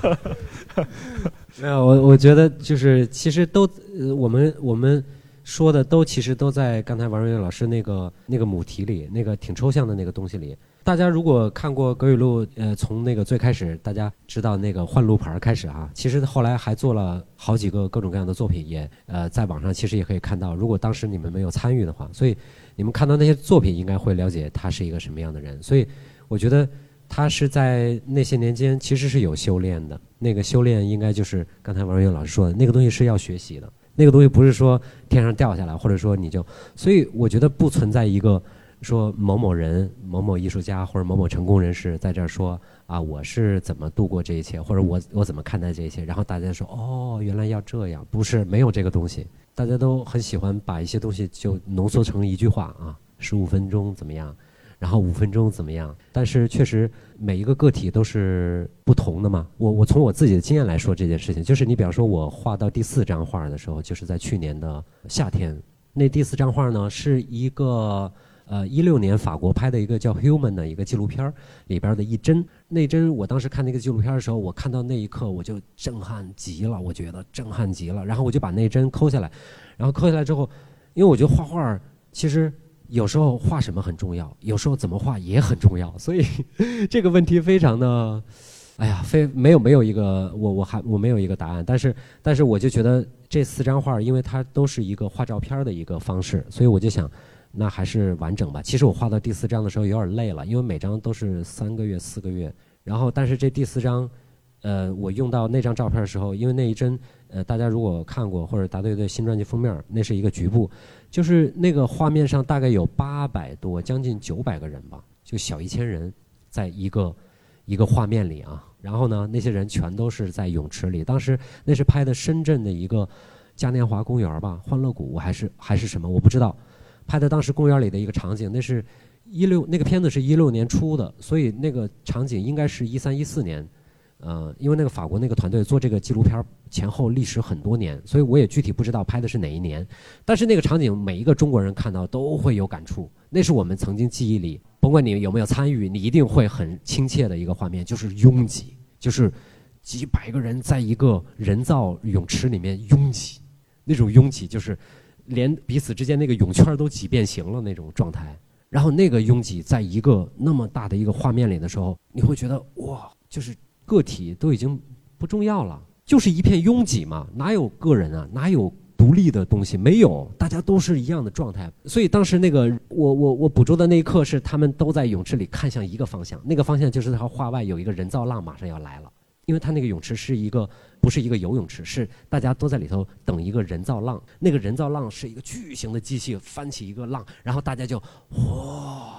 没有，我我觉得就是其实都，我们我们说的都其实都在刚才王瑞老师那个那个母题里，那个挺抽象的那个东西里。大家如果看过葛雨露，呃，从那个最开始大家知道那个换路牌开始啊，其实后来还做了好几个各种各样的作品，也呃在网上其实也可以看到。如果当时你们没有参与的话，所以你们看到那些作品，应该会了解他是一个什么样的人。所以我觉得他是在那些年间其实是有修炼的。那个修炼应该就是刚才王瑞老师说的那个东西是要学习的。那个东西不是说天上掉下来，或者说你就，所以我觉得不存在一个。说某某人、某某艺术家或者某某成功人士在这儿说啊，我是怎么度过这一切，或者我我怎么看待这一切？然后大家说哦，原来要这样，不是没有这个东西。大家都很喜欢把一些东西就浓缩成一句话啊，十五分钟怎么样，然后五分钟怎么样？但是确实每一个个体都是不同的嘛。我我从我自己的经验来说这件事情，就是你比方说我画到第四张画的时候，就是在去年的夏天，那第四张画呢是一个。呃，一六年法国拍的一个叫《Human》的一个纪录片里边的一帧，那帧我当时看那个纪录片的时候，我看到那一刻我就震撼极了，我觉得震撼极了。然后我就把那帧抠下来，然后抠下来之后，因为我觉得画画其实有时候画什么很重要，有时候怎么画也很重要，所以 这个问题非常的，哎呀，非没有没有一个我我还我没有一个答案，但是但是我就觉得这四张画，因为它都是一个画照片的一个方式，所以我就想。那还是完整吧。其实我画到第四章的时候有点累了，因为每张都是三个月、四个月。然后，但是这第四章，呃，我用到那张照片的时候，因为那一帧，呃，大家如果看过或者答对对新专辑封面，那是一个局部，就是那个画面上大概有八百多，将近九百个人吧，就小一千人，在一个一个画面里啊。然后呢，那些人全都是在泳池里。当时那是拍的深圳的一个嘉年华公园吧，欢乐谷，还是还是什么，我不知道。拍的当时公园里的一个场景，那是一六那个片子是一六年出的，所以那个场景应该是一三一四年，呃，因为那个法国那个团队做这个纪录片前后历时很多年，所以我也具体不知道拍的是哪一年。但是那个场景每一个中国人看到都会有感触，那是我们曾经记忆里，甭管你有没有参与，你一定会很亲切的一个画面，就是拥挤，就是几百个人在一个人造泳池里面拥挤，那种拥挤就是。连彼此之间那个泳圈都挤变形了那种状态，然后那个拥挤在一个那么大的一个画面里的时候，你会觉得哇，就是个体都已经不重要了，就是一片拥挤嘛，哪有个人啊，哪有独立的东西？没有，大家都是一样的状态。所以当时那个我我我捕捉的那一刻是他们都在泳池里看向一个方向，那个方向就是他画外有一个人造浪马上要来了。因为他那个泳池是一个，不是一个游泳池，是大家都在里头等一个人造浪。那个人造浪是一个巨型的机器翻起一个浪，然后大家就哇，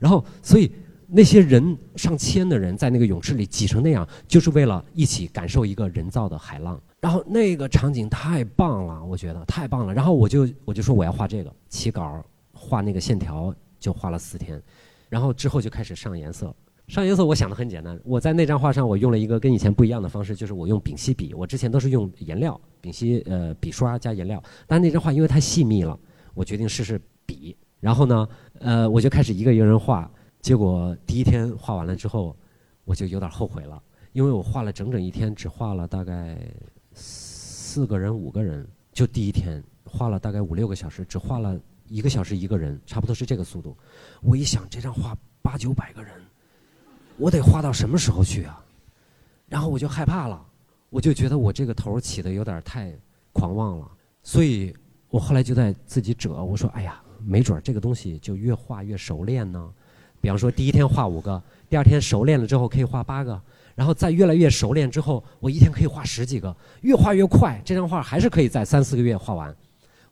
然后所以那些人上千的人在那个泳池里挤成那样，就是为了一起感受一个人造的海浪。然后那个场景太棒了，我觉得太棒了。然后我就我就说我要画这个，起稿画那个线条就画了四天，然后之后就开始上颜色。上颜色我想的很简单，我在那张画上我用了一个跟以前不一样的方式，就是我用丙烯笔。我之前都是用颜料，丙烯呃笔刷加颜料。但那张画因为太细密了，我决定试试笔。然后呢，呃，我就开始一个一个人画。结果第一天画完了之后，我就有点后悔了，因为我画了整整一天，只画了大概四个人五个人。就第一天画了大概五六个小时，只画了一个小时一个人，差不多是这个速度。我一想，这张画八九百个人。我得画到什么时候去啊？然后我就害怕了，我就觉得我这个头起的有点太狂妄了，所以我后来就在自己折。我说：“哎呀，没准这个东西就越画越熟练呢。比方说，第一天画五个，第二天熟练了之后可以画八个，然后再越来越熟练之后，我一天可以画十几个，越画越快，这张画还是可以在三四个月画完。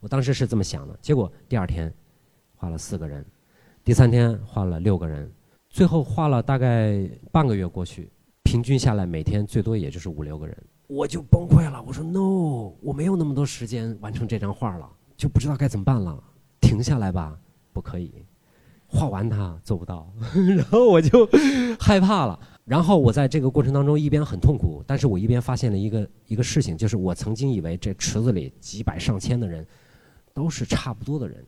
我当时是这么想的。结果第二天画了四个人，第三天画了六个人。”最后画了大概半个月过去，平均下来每天最多也就是五六个人，我就崩溃了。我说 no，我没有那么多时间完成这张画了，就不知道该怎么办了。停下来吧，不可以，画完它做不到。然后我就害怕了。然后我在这个过程当中一边很痛苦，但是我一边发现了一个一个事情，就是我曾经以为这池子里几百上千的人都是差不多的人，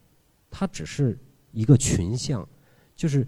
他只是一个群像，就是。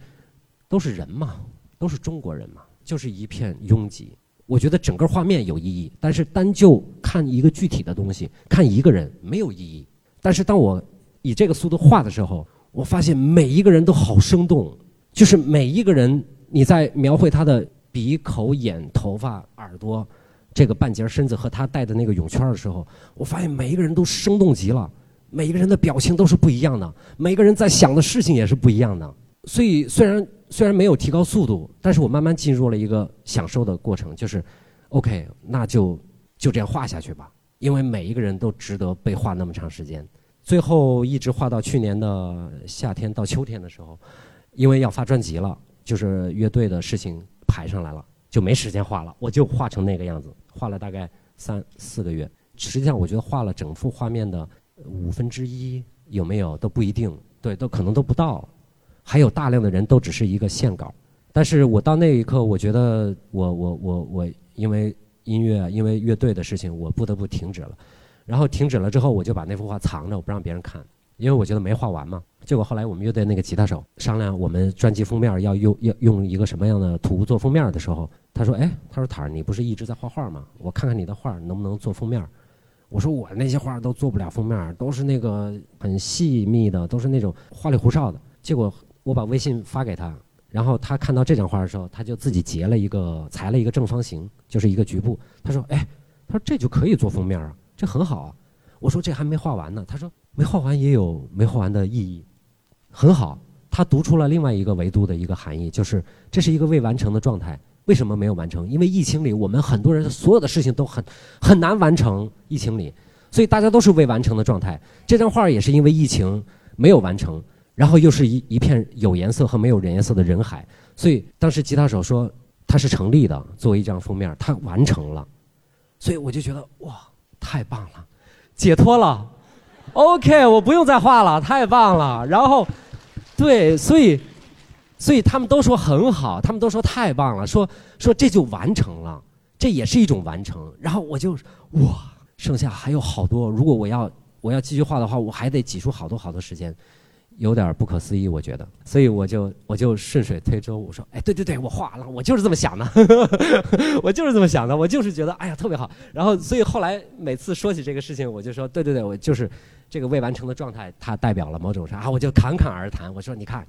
都是人嘛，都是中国人嘛，就是一片拥挤。我觉得整个画面有意义，但是单就看一个具体的东西，看一个人没有意义。但是当我以这个速度画的时候，我发现每一个人都好生动，就是每一个人你在描绘他的鼻、口、眼、头发、耳朵这个半截身子和他戴的那个泳圈的时候，我发现每一个人都生动极了，每一个人的表情都是不一样的，每个人在想的事情也是不一样的。所以虽然。虽然没有提高速度，但是我慢慢进入了一个享受的过程，就是，OK，那就就这样画下去吧，因为每一个人都值得被画那么长时间。最后一直画到去年的夏天到秋天的时候，因为要发专辑了，就是乐队的事情排上来了，就没时间画了，我就画成那个样子，画了大概三四个月。实际上，我觉得画了整幅画面的五分之一有没有都不一定。对，都可能都不到，还有大量的人都只是一个线稿。但是我到那一刻，我觉得我我我我因为音乐，因为乐队的事情，我不得不停止了。然后停止了之后，我就把那幅画藏着，我不让别人看，因为我觉得没画完嘛。结果后来我们乐队那个吉他手商量我们专辑封面要用要用一个什么样的图做封面的时候，他说：“哎，他说塔儿，你不是一直在画画吗？我看看你的画能不能做封面。”我说：“我那些画都做不了封面，都是那个很细密的，都是那种花里胡哨的。”结果我把微信发给他，然后他看到这张画的时候，他就自己截了一个裁了一个正方形，就是一个局部。他说：“哎，他说这就可以做封面啊。”这很好啊，我说这还没画完呢。他说没画完也有没画完的意义，很好。他读出了另外一个维度的一个含义，就是这是一个未完成的状态。为什么没有完成？因为疫情里我们很多人所有的事情都很很难完成。疫情里，所以大家都是未完成的状态。这张画也是因为疫情没有完成，然后又是一一片有颜色和没有人颜色的人海。所以当时吉他手说他是成立的，作为一张封面，他完成了。所以我就觉得哇。太棒了，解脱了，OK，我不用再画了，太棒了。然后，对，所以，所以他们都说很好，他们都说太棒了，说说这就完成了，这也是一种完成。然后我就哇，剩下还有好多，如果我要我要继续画的话，我还得挤出好多好多时间。有点不可思议，我觉得，所以我就我就顺水推舟，我说，哎，对对对，我画了，我就是这么想的，我就是这么想的，我就是觉得，哎呀，特别好。然后，所以后来每次说起这个事情，我就说，对对对，我就是这个未完成的状态，它代表了某种啥，我就侃侃而谈。我说，你看，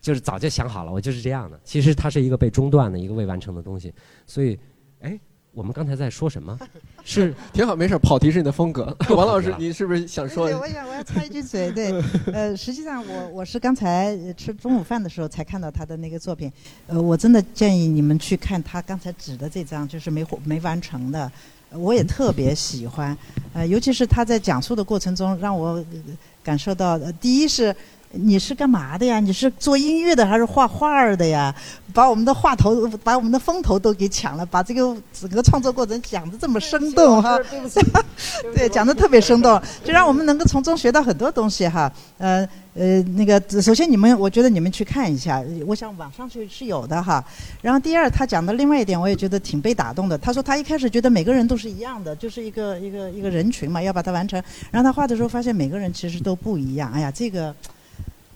就是早就想好了，我就是这样的。其实它是一个被中断的一个未完成的东西，所以，哎。我们刚才在说什么？是 挺好，没事。跑题是你的风格。王老师，你是不是想说？对，我想我要插一句嘴。对，呃，实际上我我是刚才吃中午饭的时候才看到他的那个作品。呃，我真的建议你们去看他刚才指的这张，就是没没完成的。我也特别喜欢，呃，尤其是他在讲述的过程中，让我感受到，第一是。你是干嘛的呀？你是做音乐的还是画画的呀？把我们的话头，把我们的风头都给抢了，把这个整个创作过程讲的这么生动哈。对不起，对，讲的特别生动，就让我们能够从中学到很多东西哈。呃呃，那个首先你们，我觉得你们去看一下，我想网上去是有的哈。然后第二，他讲的另外一点，我也觉得挺被打动的。他说他一开始觉得每个人都是一样的，就是一个一个一个人群嘛，要把它完成。然后他画的时候发现每个人其实都不一样。哎呀，这个。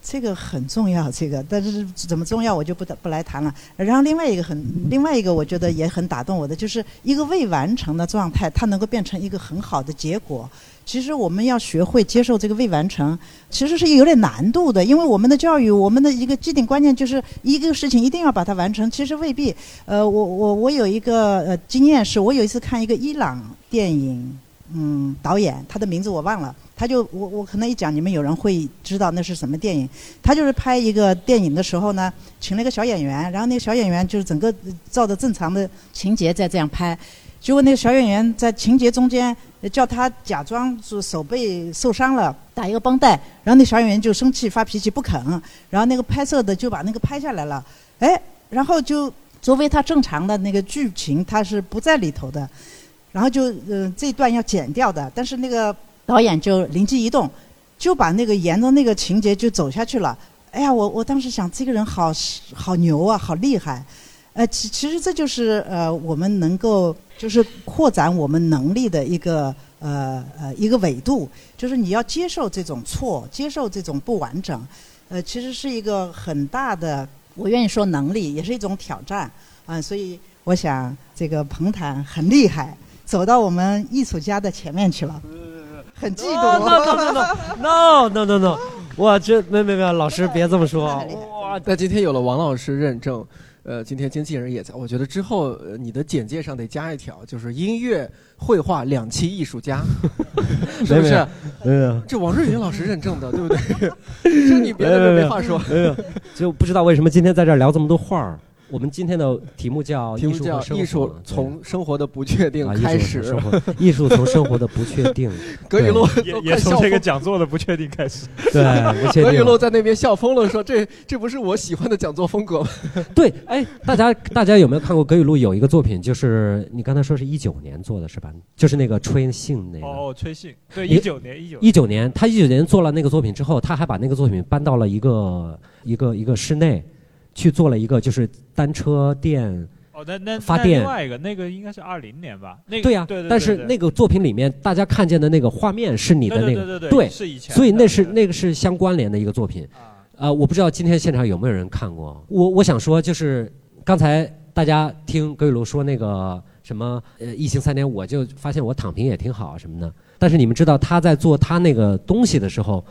这个很重要，这个但是怎么重要我就不不来谈了。然后另外一个很另外一个我觉得也很打动我的，就是一个未完成的状态，它能够变成一个很好的结果。其实我们要学会接受这个未完成，其实是有点难度的，因为我们的教育，我们的一个既定观念就是一个事情一定要把它完成，其实未必。呃，我我我有一个呃经验是，我有一次看一个伊朗电影。嗯，导演他的名字我忘了，他就我我可能一讲你们有人会知道那是什么电影。他就是拍一个电影的时候呢，请了一个小演员，然后那个小演员就是整个照着正常的情节在这样拍，结果那个小演员在情节中间叫他假装是手背受伤了，打一个绷带，然后那小演员就生气发脾气不肯，然后那个拍摄的就把那个拍下来了，哎，然后就作为他正常的那个剧情，他是不在里头的。然后就呃这段要剪掉的，但是那个导演就灵机一动，就把那个沿着那个情节就走下去了。哎呀，我我当时想，这个人好好牛啊，好厉害。呃，其其实这就是呃我们能够就是扩展我们能力的一个呃呃一个维度，就是你要接受这种错，接受这种不完整。呃，其实是一个很大的，我愿意说能力，也是一种挑战。啊，所以我想这个彭坦很厉害。走到我们艺术家的前面去了，很嫉妒。No no no no no no no，我这没没没，老师别这么说。哇，那今天有了王老师认证，呃，今天经纪人也在，我觉得之后你的简介上得加一条，就是音乐、绘画两栖艺术家，是不是？没有，这王瑞云老师认证的，对不对？这你别的没话说。没有，就不知道为什么今天在这聊这么多画儿。我们今天的题目叫题目叫“艺术从生活的不确定开始”，艺术从生活的不确定。葛雨露也也从这个讲座的不确定开始。对，葛雨露在那边笑疯了，说：“这这不是我喜欢的讲座风格吗？” 对，哎，大家大家有没有看过葛雨露有一个作品？就是你刚才说是一九年做的是吧？就是那个吹信那个。哦，吹信。对，一九年，一九一九年，他一九年做了那个作品之后，他还把那个作品搬到了一个一个一个室内。去做了一个就是单车店哦，那那发电另外一个那个应该是二零年吧？那对呀。但是那个作品里面大家看见的那个画面是你的那个，对是以前。所以那是那个是相关联的一个作品。呃，我不知道今天现场有没有人看过。我我想说就是刚才大家听葛雨露说那个什么呃疫情三年，我就发现我躺平也挺好什么的。但是你们知道他在做他那个东西的时候。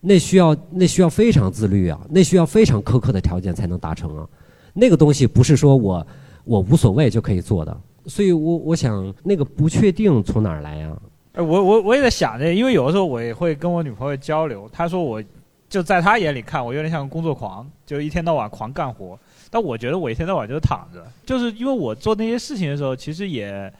那需要那需要非常自律啊，那需要非常苛刻的条件才能达成啊。那个东西不是说我我无所谓就可以做的，所以我我想那个不确定从哪儿来呀？哎，我我我也在想这，因为有的时候我也会跟我女朋友交流，她说我就在她眼里看我有点像工作狂，就一天到晚狂干活。但我觉得我一天到晚就是躺着，就是因为我做那些事情的时候，其实也。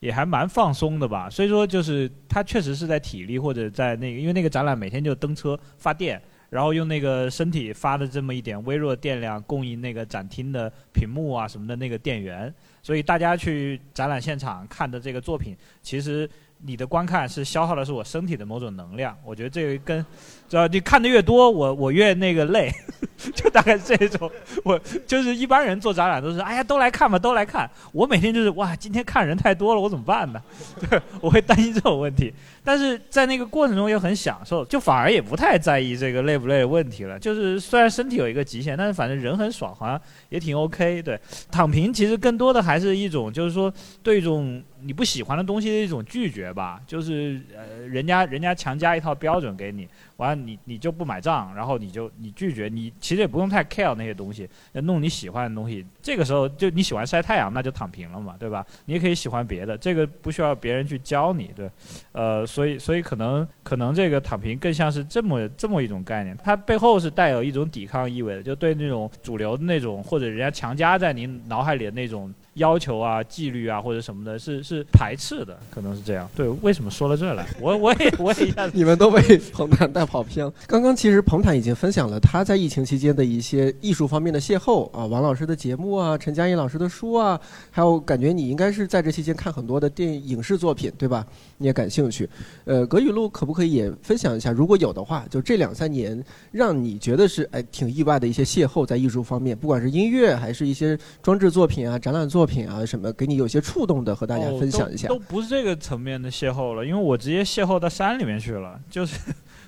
也还蛮放松的吧，所以说就是他确实是在体力或者在那个，因为那个展览每天就蹬车发电，然后用那个身体发的这么一点微弱电量供应那个展厅的屏幕啊什么的那个电源，所以大家去展览现场看的这个作品，其实你的观看是消耗的是我身体的某种能量，我觉得这个跟。主要你看的越多，我我越那个累，就大概是这种。我就是一般人做展览都是，哎呀，都来看吧，都来看。我每天就是哇，今天看人太多了，我怎么办呢？对，我会担心这种问题。但是在那个过程中又很享受，就反而也不太在意这个累不累的问题了。就是虽然身体有一个极限，但是反正人很爽，好像也挺 OK。对，躺平其实更多的还是一种，就是说对一种你不喜欢的东西的一种拒绝吧。就是呃，人家人家强加一套标准给你。完了，你你就不买账，然后你就你拒绝，你其实也不用太 care 那些东西，弄你喜欢的东西。这个时候就你喜欢晒太阳，那就躺平了嘛，对吧？你也可以喜欢别的，这个不需要别人去教你，对。呃，所以所以可能可能这个躺平更像是这么这么一种概念，它背后是带有一种抵抗意味的，就对那种主流的那种或者人家强加在你脑海里的那种。要求啊，纪律啊，或者什么的，是是排斥的，可能是这样。对，为什么说到这来？我我也我也一下子，你们都被彭坦带跑偏了。刚刚其实彭坦已经分享了他在疫情期间的一些艺术方面的邂逅啊，王老师的节目啊，陈嘉映老师的书啊，还有感觉你应该是在这期间看很多的电影视作品，对吧？你也感兴趣。呃，葛雨露可不可以也分享一下？如果有的话，就这两三年让你觉得是哎挺意外的一些邂逅在艺术方面，不管是音乐还是一些装置作品啊、展览作。品品啊，什么给你有些触动的，和大家分享一下。都不是这个层面的邂逅了，因为我直接邂逅到山里面去了。就是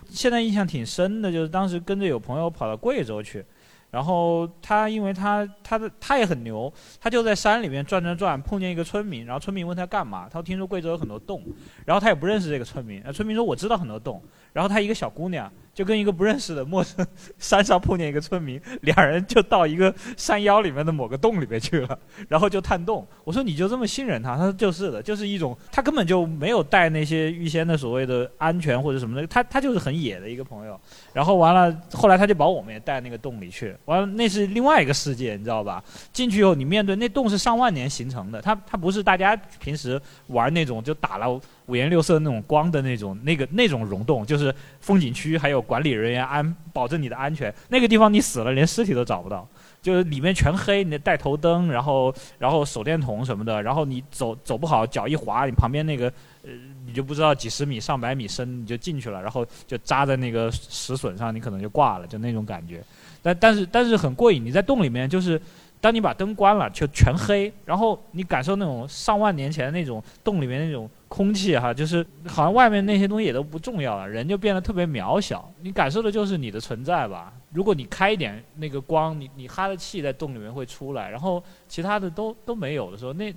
现在印象挺深的，就是当时跟着有朋友跑到贵州去。然后他，因为他他的他也很牛，他就在山里面转转转，碰见一个村民，然后村民问他干嘛，他说听说贵州有很多洞，然后他也不认识这个村民，村民说我知道很多洞，然后他一个小姑娘就跟一个不认识的陌生山上碰见一个村民，两人就到一个山腰里面的某个洞里面去了，然后就探洞。我说你就这么信任他？他说就是的，就是一种他根本就没有带那些预先的所谓的安全或者什么的，他他就是很野的一个朋友。然后完了，后来他就把我们也带那个洞里去。完了，那是另外一个世界，你知道吧？进去以后，你面对那洞是上万年形成的，它它不是大家平时玩那种就打了五颜六色那种光的那种那个那种溶洞，就是风景区还有管理人员安保证你的安全。那个地方你死了连尸体都找不到，就是里面全黑，你带头灯，然后然后手电筒什么的，然后你走走不好，脚一滑，你旁边那个呃。你就不知道几十米、上百米深，你就进去了，然后就扎在那个石笋上，你可能就挂了，就那种感觉。但但是但是很过瘾，你在洞里面，就是当你把灯关了，就全黑，然后你感受那种上万年前那种洞里面那种空气哈，就是好像外面那些东西也都不重要了，人就变得特别渺小。你感受的就是你的存在吧。如果你开一点那个光，你你哈的气在洞里面会出来，然后其他的都都没有的时候，那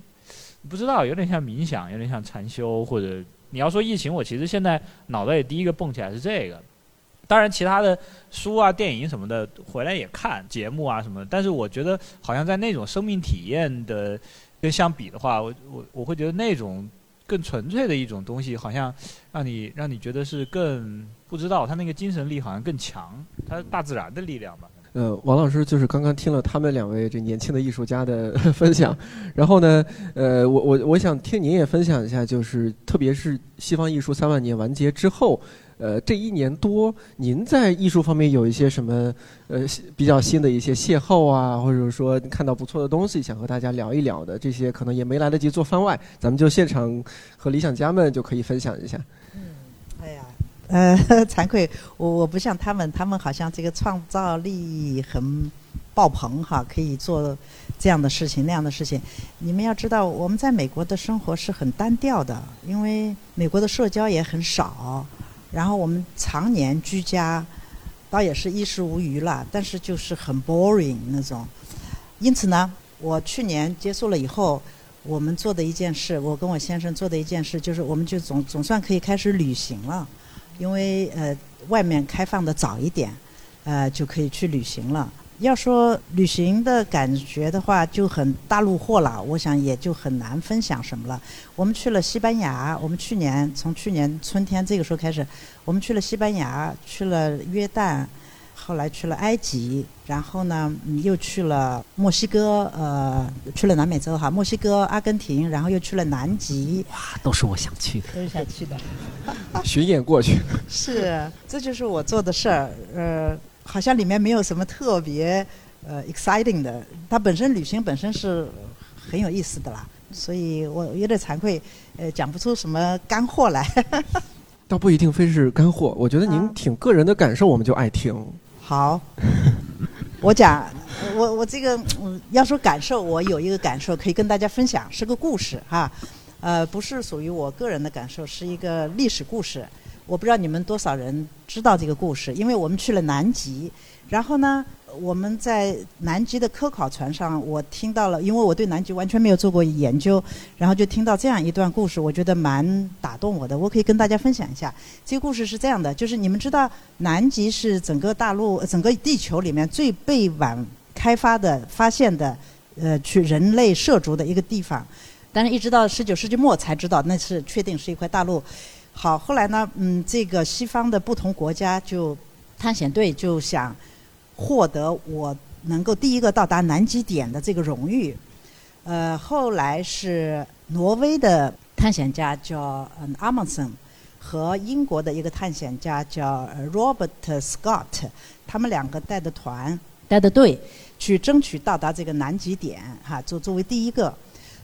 不知道有点像冥想，有点像禅修或者。你要说疫情，我其实现在脑袋里第一个蹦起来是这个，当然其他的书啊、电影什么的回来也看节目啊什么的，但是我觉得好像在那种生命体验的跟相比的话，我我我会觉得那种更纯粹的一种东西，好像让你让你觉得是更不知道，他那个精神力好像更强，它大自然的力量吧。呃，王老师就是刚刚听了他们两位这年轻的艺术家的分享，然后呢，呃，我我我想听您也分享一下，就是特别是西方艺术三万年完结之后，呃，这一年多，您在艺术方面有一些什么呃比较新的一些邂逅啊，或者说看到不错的东西，想和大家聊一聊的，这些可能也没来得及做番外，咱们就现场和理想家们就可以分享一下。嗯哎呀，呃，惭愧，我我不像他们，他们好像这个创造力很爆棚哈，可以做这样的事情那样的事情。你们要知道，我们在美国的生活是很单调的，因为美国的社交也很少，然后我们常年居家，倒也是衣食无余了，但是就是很 boring 那种。因此呢，我去年结束了以后。我们做的一件事，我跟我先生做的一件事，就是我们就总总算可以开始旅行了，因为呃外面开放的早一点，呃就可以去旅行了。要说旅行的感觉的话，就很大陆货了，我想也就很难分享什么了。我们去了西班牙，我们去年从去年春天这个时候开始，我们去了西班牙，去了约旦。后来去了埃及，然后呢，又去了墨西哥，呃，去了南美洲哈，墨西哥、阿根廷，然后又去了南极。哇，都是我想去的，都是想去的。巡演过去。是，这就是我做的事儿。呃，好像里面没有什么特别呃 exciting 的，它本身旅行本身是很有意思的啦，所以我有点惭愧，呃，讲不出什么干货来。倒不一定非是干货，我觉得您挺个人的感受，我们就爱听。好，我讲，我我这个嗯要说感受，我有一个感受可以跟大家分享，是个故事哈，呃，不是属于我个人的感受，是一个历史故事。我不知道你们多少人知道这个故事，因为我们去了南极，然后呢。我们在南极的科考船上，我听到了，因为我对南极完全没有做过研究，然后就听到这样一段故事，我觉得蛮打动我的。我可以跟大家分享一下。这个故事是这样的，就是你们知道，南极是整个大陆、整个地球里面最被晚开发的、发现的，呃，去人类涉足的一个地方。但是，一直到十九世纪末才知道那是确定是一块大陆。好，后来呢，嗯，这个西方的不同国家就探险队就想。获得我能够第一个到达南极点的这个荣誉，呃，后来是挪威的探险家叫嗯阿蒙森和英国的一个探险家叫 Robert Scott，他们两个带的团带的队去争取到达这个南极点哈，作作为第一个。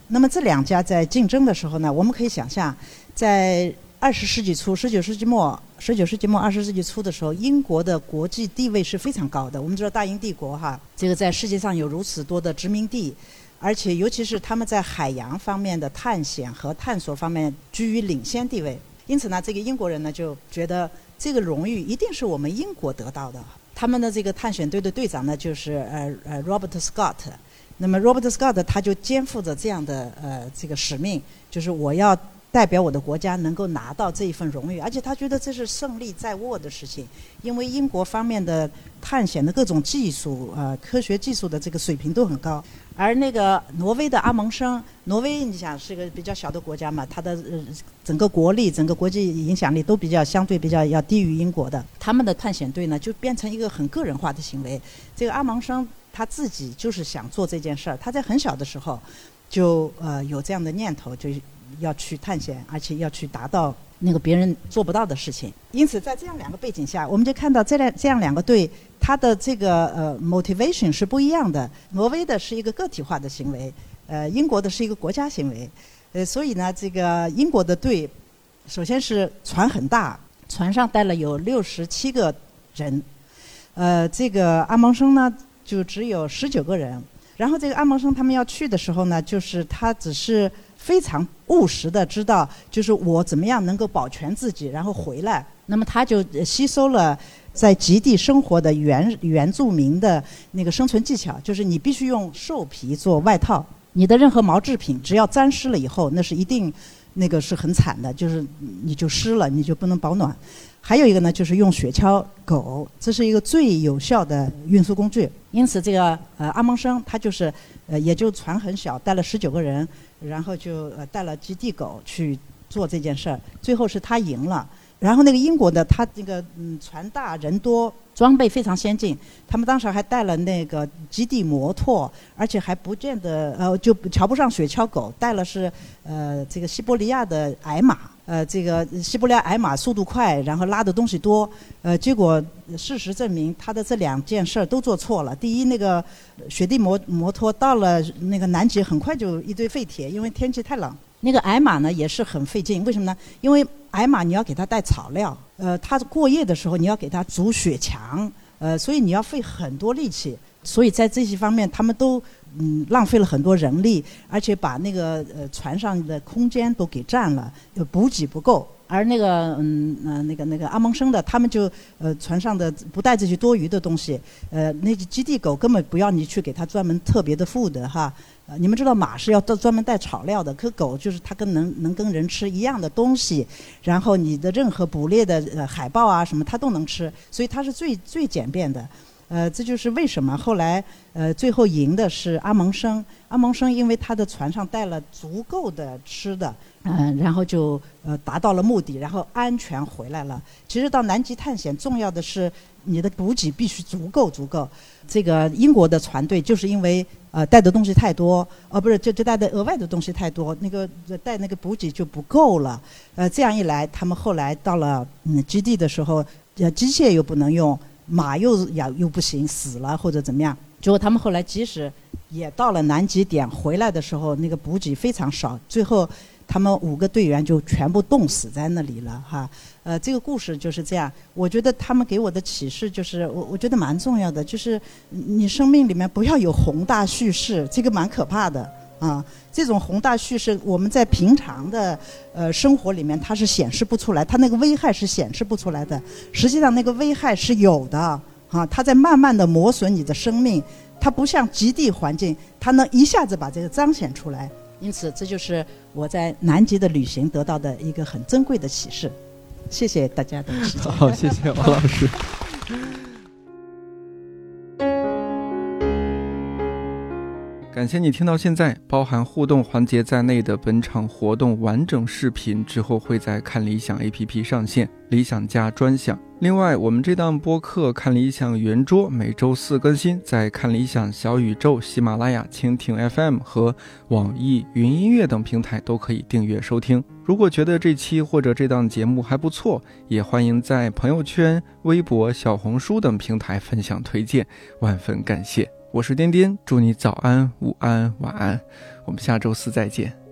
那么这两家在竞争的时候呢，我们可以想象在。二十世纪初，十九世纪末，十九世纪末，二十世纪初的时候，英国的国际地位是非常高的。我们知道大英帝国哈，这个在世界上有如此多的殖民地，而且尤其是他们在海洋方面的探险和探索方面居于领先地位。因此呢，这个英国人呢就觉得这个荣誉一定是我们英国得到的。他们的这个探险队的队长呢就是呃呃 Robert Scott。那么 Robert Scott 他就肩负着这样的呃这个使命，就是我要。代表我的国家能够拿到这一份荣誉，而且他觉得这是胜利在握的事情，因为英国方面的探险的各种技术，呃，科学技术的这个水平都很高。而那个挪威的阿蒙生，挪威你想是个比较小的国家嘛，它的呃整个国力、整个国际影响力都比较相对比较要低于英国的。他们的探险队呢，就变成一个很个人化的行为。这个阿蒙生他自己就是想做这件事儿，他在很小的时候就呃有这样的念头，就。要去探险，而且要去达到那个别人做不到的事情。因此，在这样两个背景下，我们就看到这两这样两个队，它的这个呃 motivation 是不一样的。挪威的是一个个体化的行为，呃，英国的是一个国家行为。呃，所以呢，这个英国的队，首先是船很大，船上带了有六十七个人，呃，这个阿蒙生呢就只有十九个人。然后这个阿蒙生他们要去的时候呢，就是他只是。非常务实的知道，就是我怎么样能够保全自己，然后回来。那么他就吸收了在极地生活的原原住民的那个生存技巧，就是你必须用兽皮做外套，你的任何毛制品只要沾湿了以后，那是一定那个是很惨的，就是你就湿了，你就不能保暖。还有一个呢，就是用雪橇狗，这是一个最有效的运输工具。因此，这个呃阿蒙生他就是呃也就船很小，带了十九个人。然后就呃带了基地狗去做这件事儿，最后是他赢了，然后那个英国的，他这个嗯船大人多，装备非常先进。他们当时还带了那个极地摩托，而且还不见得呃就瞧不上雪橇狗，带了是呃这个西伯利亚的矮马。呃，这个西伯利亚矮马速度快，然后拉的东西多。呃，结果事实证明，他的这两件事儿都做错了。第一，那个雪地摩摩托到了那个南极，很快就一堆废铁，因为天气太冷。那个矮马呢也是很费劲，为什么呢？因为矮马你要给它带草料，呃，它过夜的时候你要给它筑雪墙，呃，所以你要费很多力气。所以在这些方面，他们都嗯浪费了很多人力，而且把那个呃船上的空间都给占了，补给不够。而那个嗯呃那个那个阿蒙生的，他们就呃船上的不带这些多余的东西，呃那些基地狗根本不要你去给它专门特别的 food 哈。呃，你们知道马是要专门带草料的，可狗就是它跟能能跟人吃一样的东西，然后你的任何捕猎的呃海豹啊什么它都能吃，所以它是最最简便的。呃，这就是为什么后来呃最后赢的是阿蒙生。阿蒙生因为他的船上带了足够的吃的，嗯，然后就呃达到了目的，然后安全回来了。其实到南极探险，重要的是你的补给必须足够足够。这个英国的船队就是因为呃带的东西太多，呃不是就就带的额外的东西太多，那个带那个补给就不够了。呃这样一来，他们后来到了嗯基地的时候，呃机械又不能用。马又呀又不行，死了或者怎么样？结果他们后来即使也到了南极点，回来的时候那个补给非常少，最后他们五个队员就全部冻死在那里了哈。呃，这个故事就是这样。我觉得他们给我的启示就是，我我觉得蛮重要的，就是你生命里面不要有宏大叙事，这个蛮可怕的。啊，这种宏大叙事，我们在平常的呃生活里面，它是显示不出来，它那个危害是显示不出来的。实际上，那个危害是有的，啊，它在慢慢的磨损你的生命，它不像极地环境，它能一下子把这个彰显出来。因此，这就是我在南极的旅行得到的一个很珍贵的启示。谢谢大家的时间。好，谢谢王老师。感谢你听到现在，包含互动环节在内的本场活动完整视频之后会在看理想 APP 上线，理想家专享。另外，我们这档播客《看理想圆桌》每周四更新，在看理想小宇宙、喜马拉雅、蜻蜓 FM 和网易云音乐等平台都可以订阅收听。如果觉得这期或者这档节目还不错，也欢迎在朋友圈、微博、小红书等平台分享推荐，万分感谢。我是颠颠，祝你早安、午安、晚安，我们下周四再见。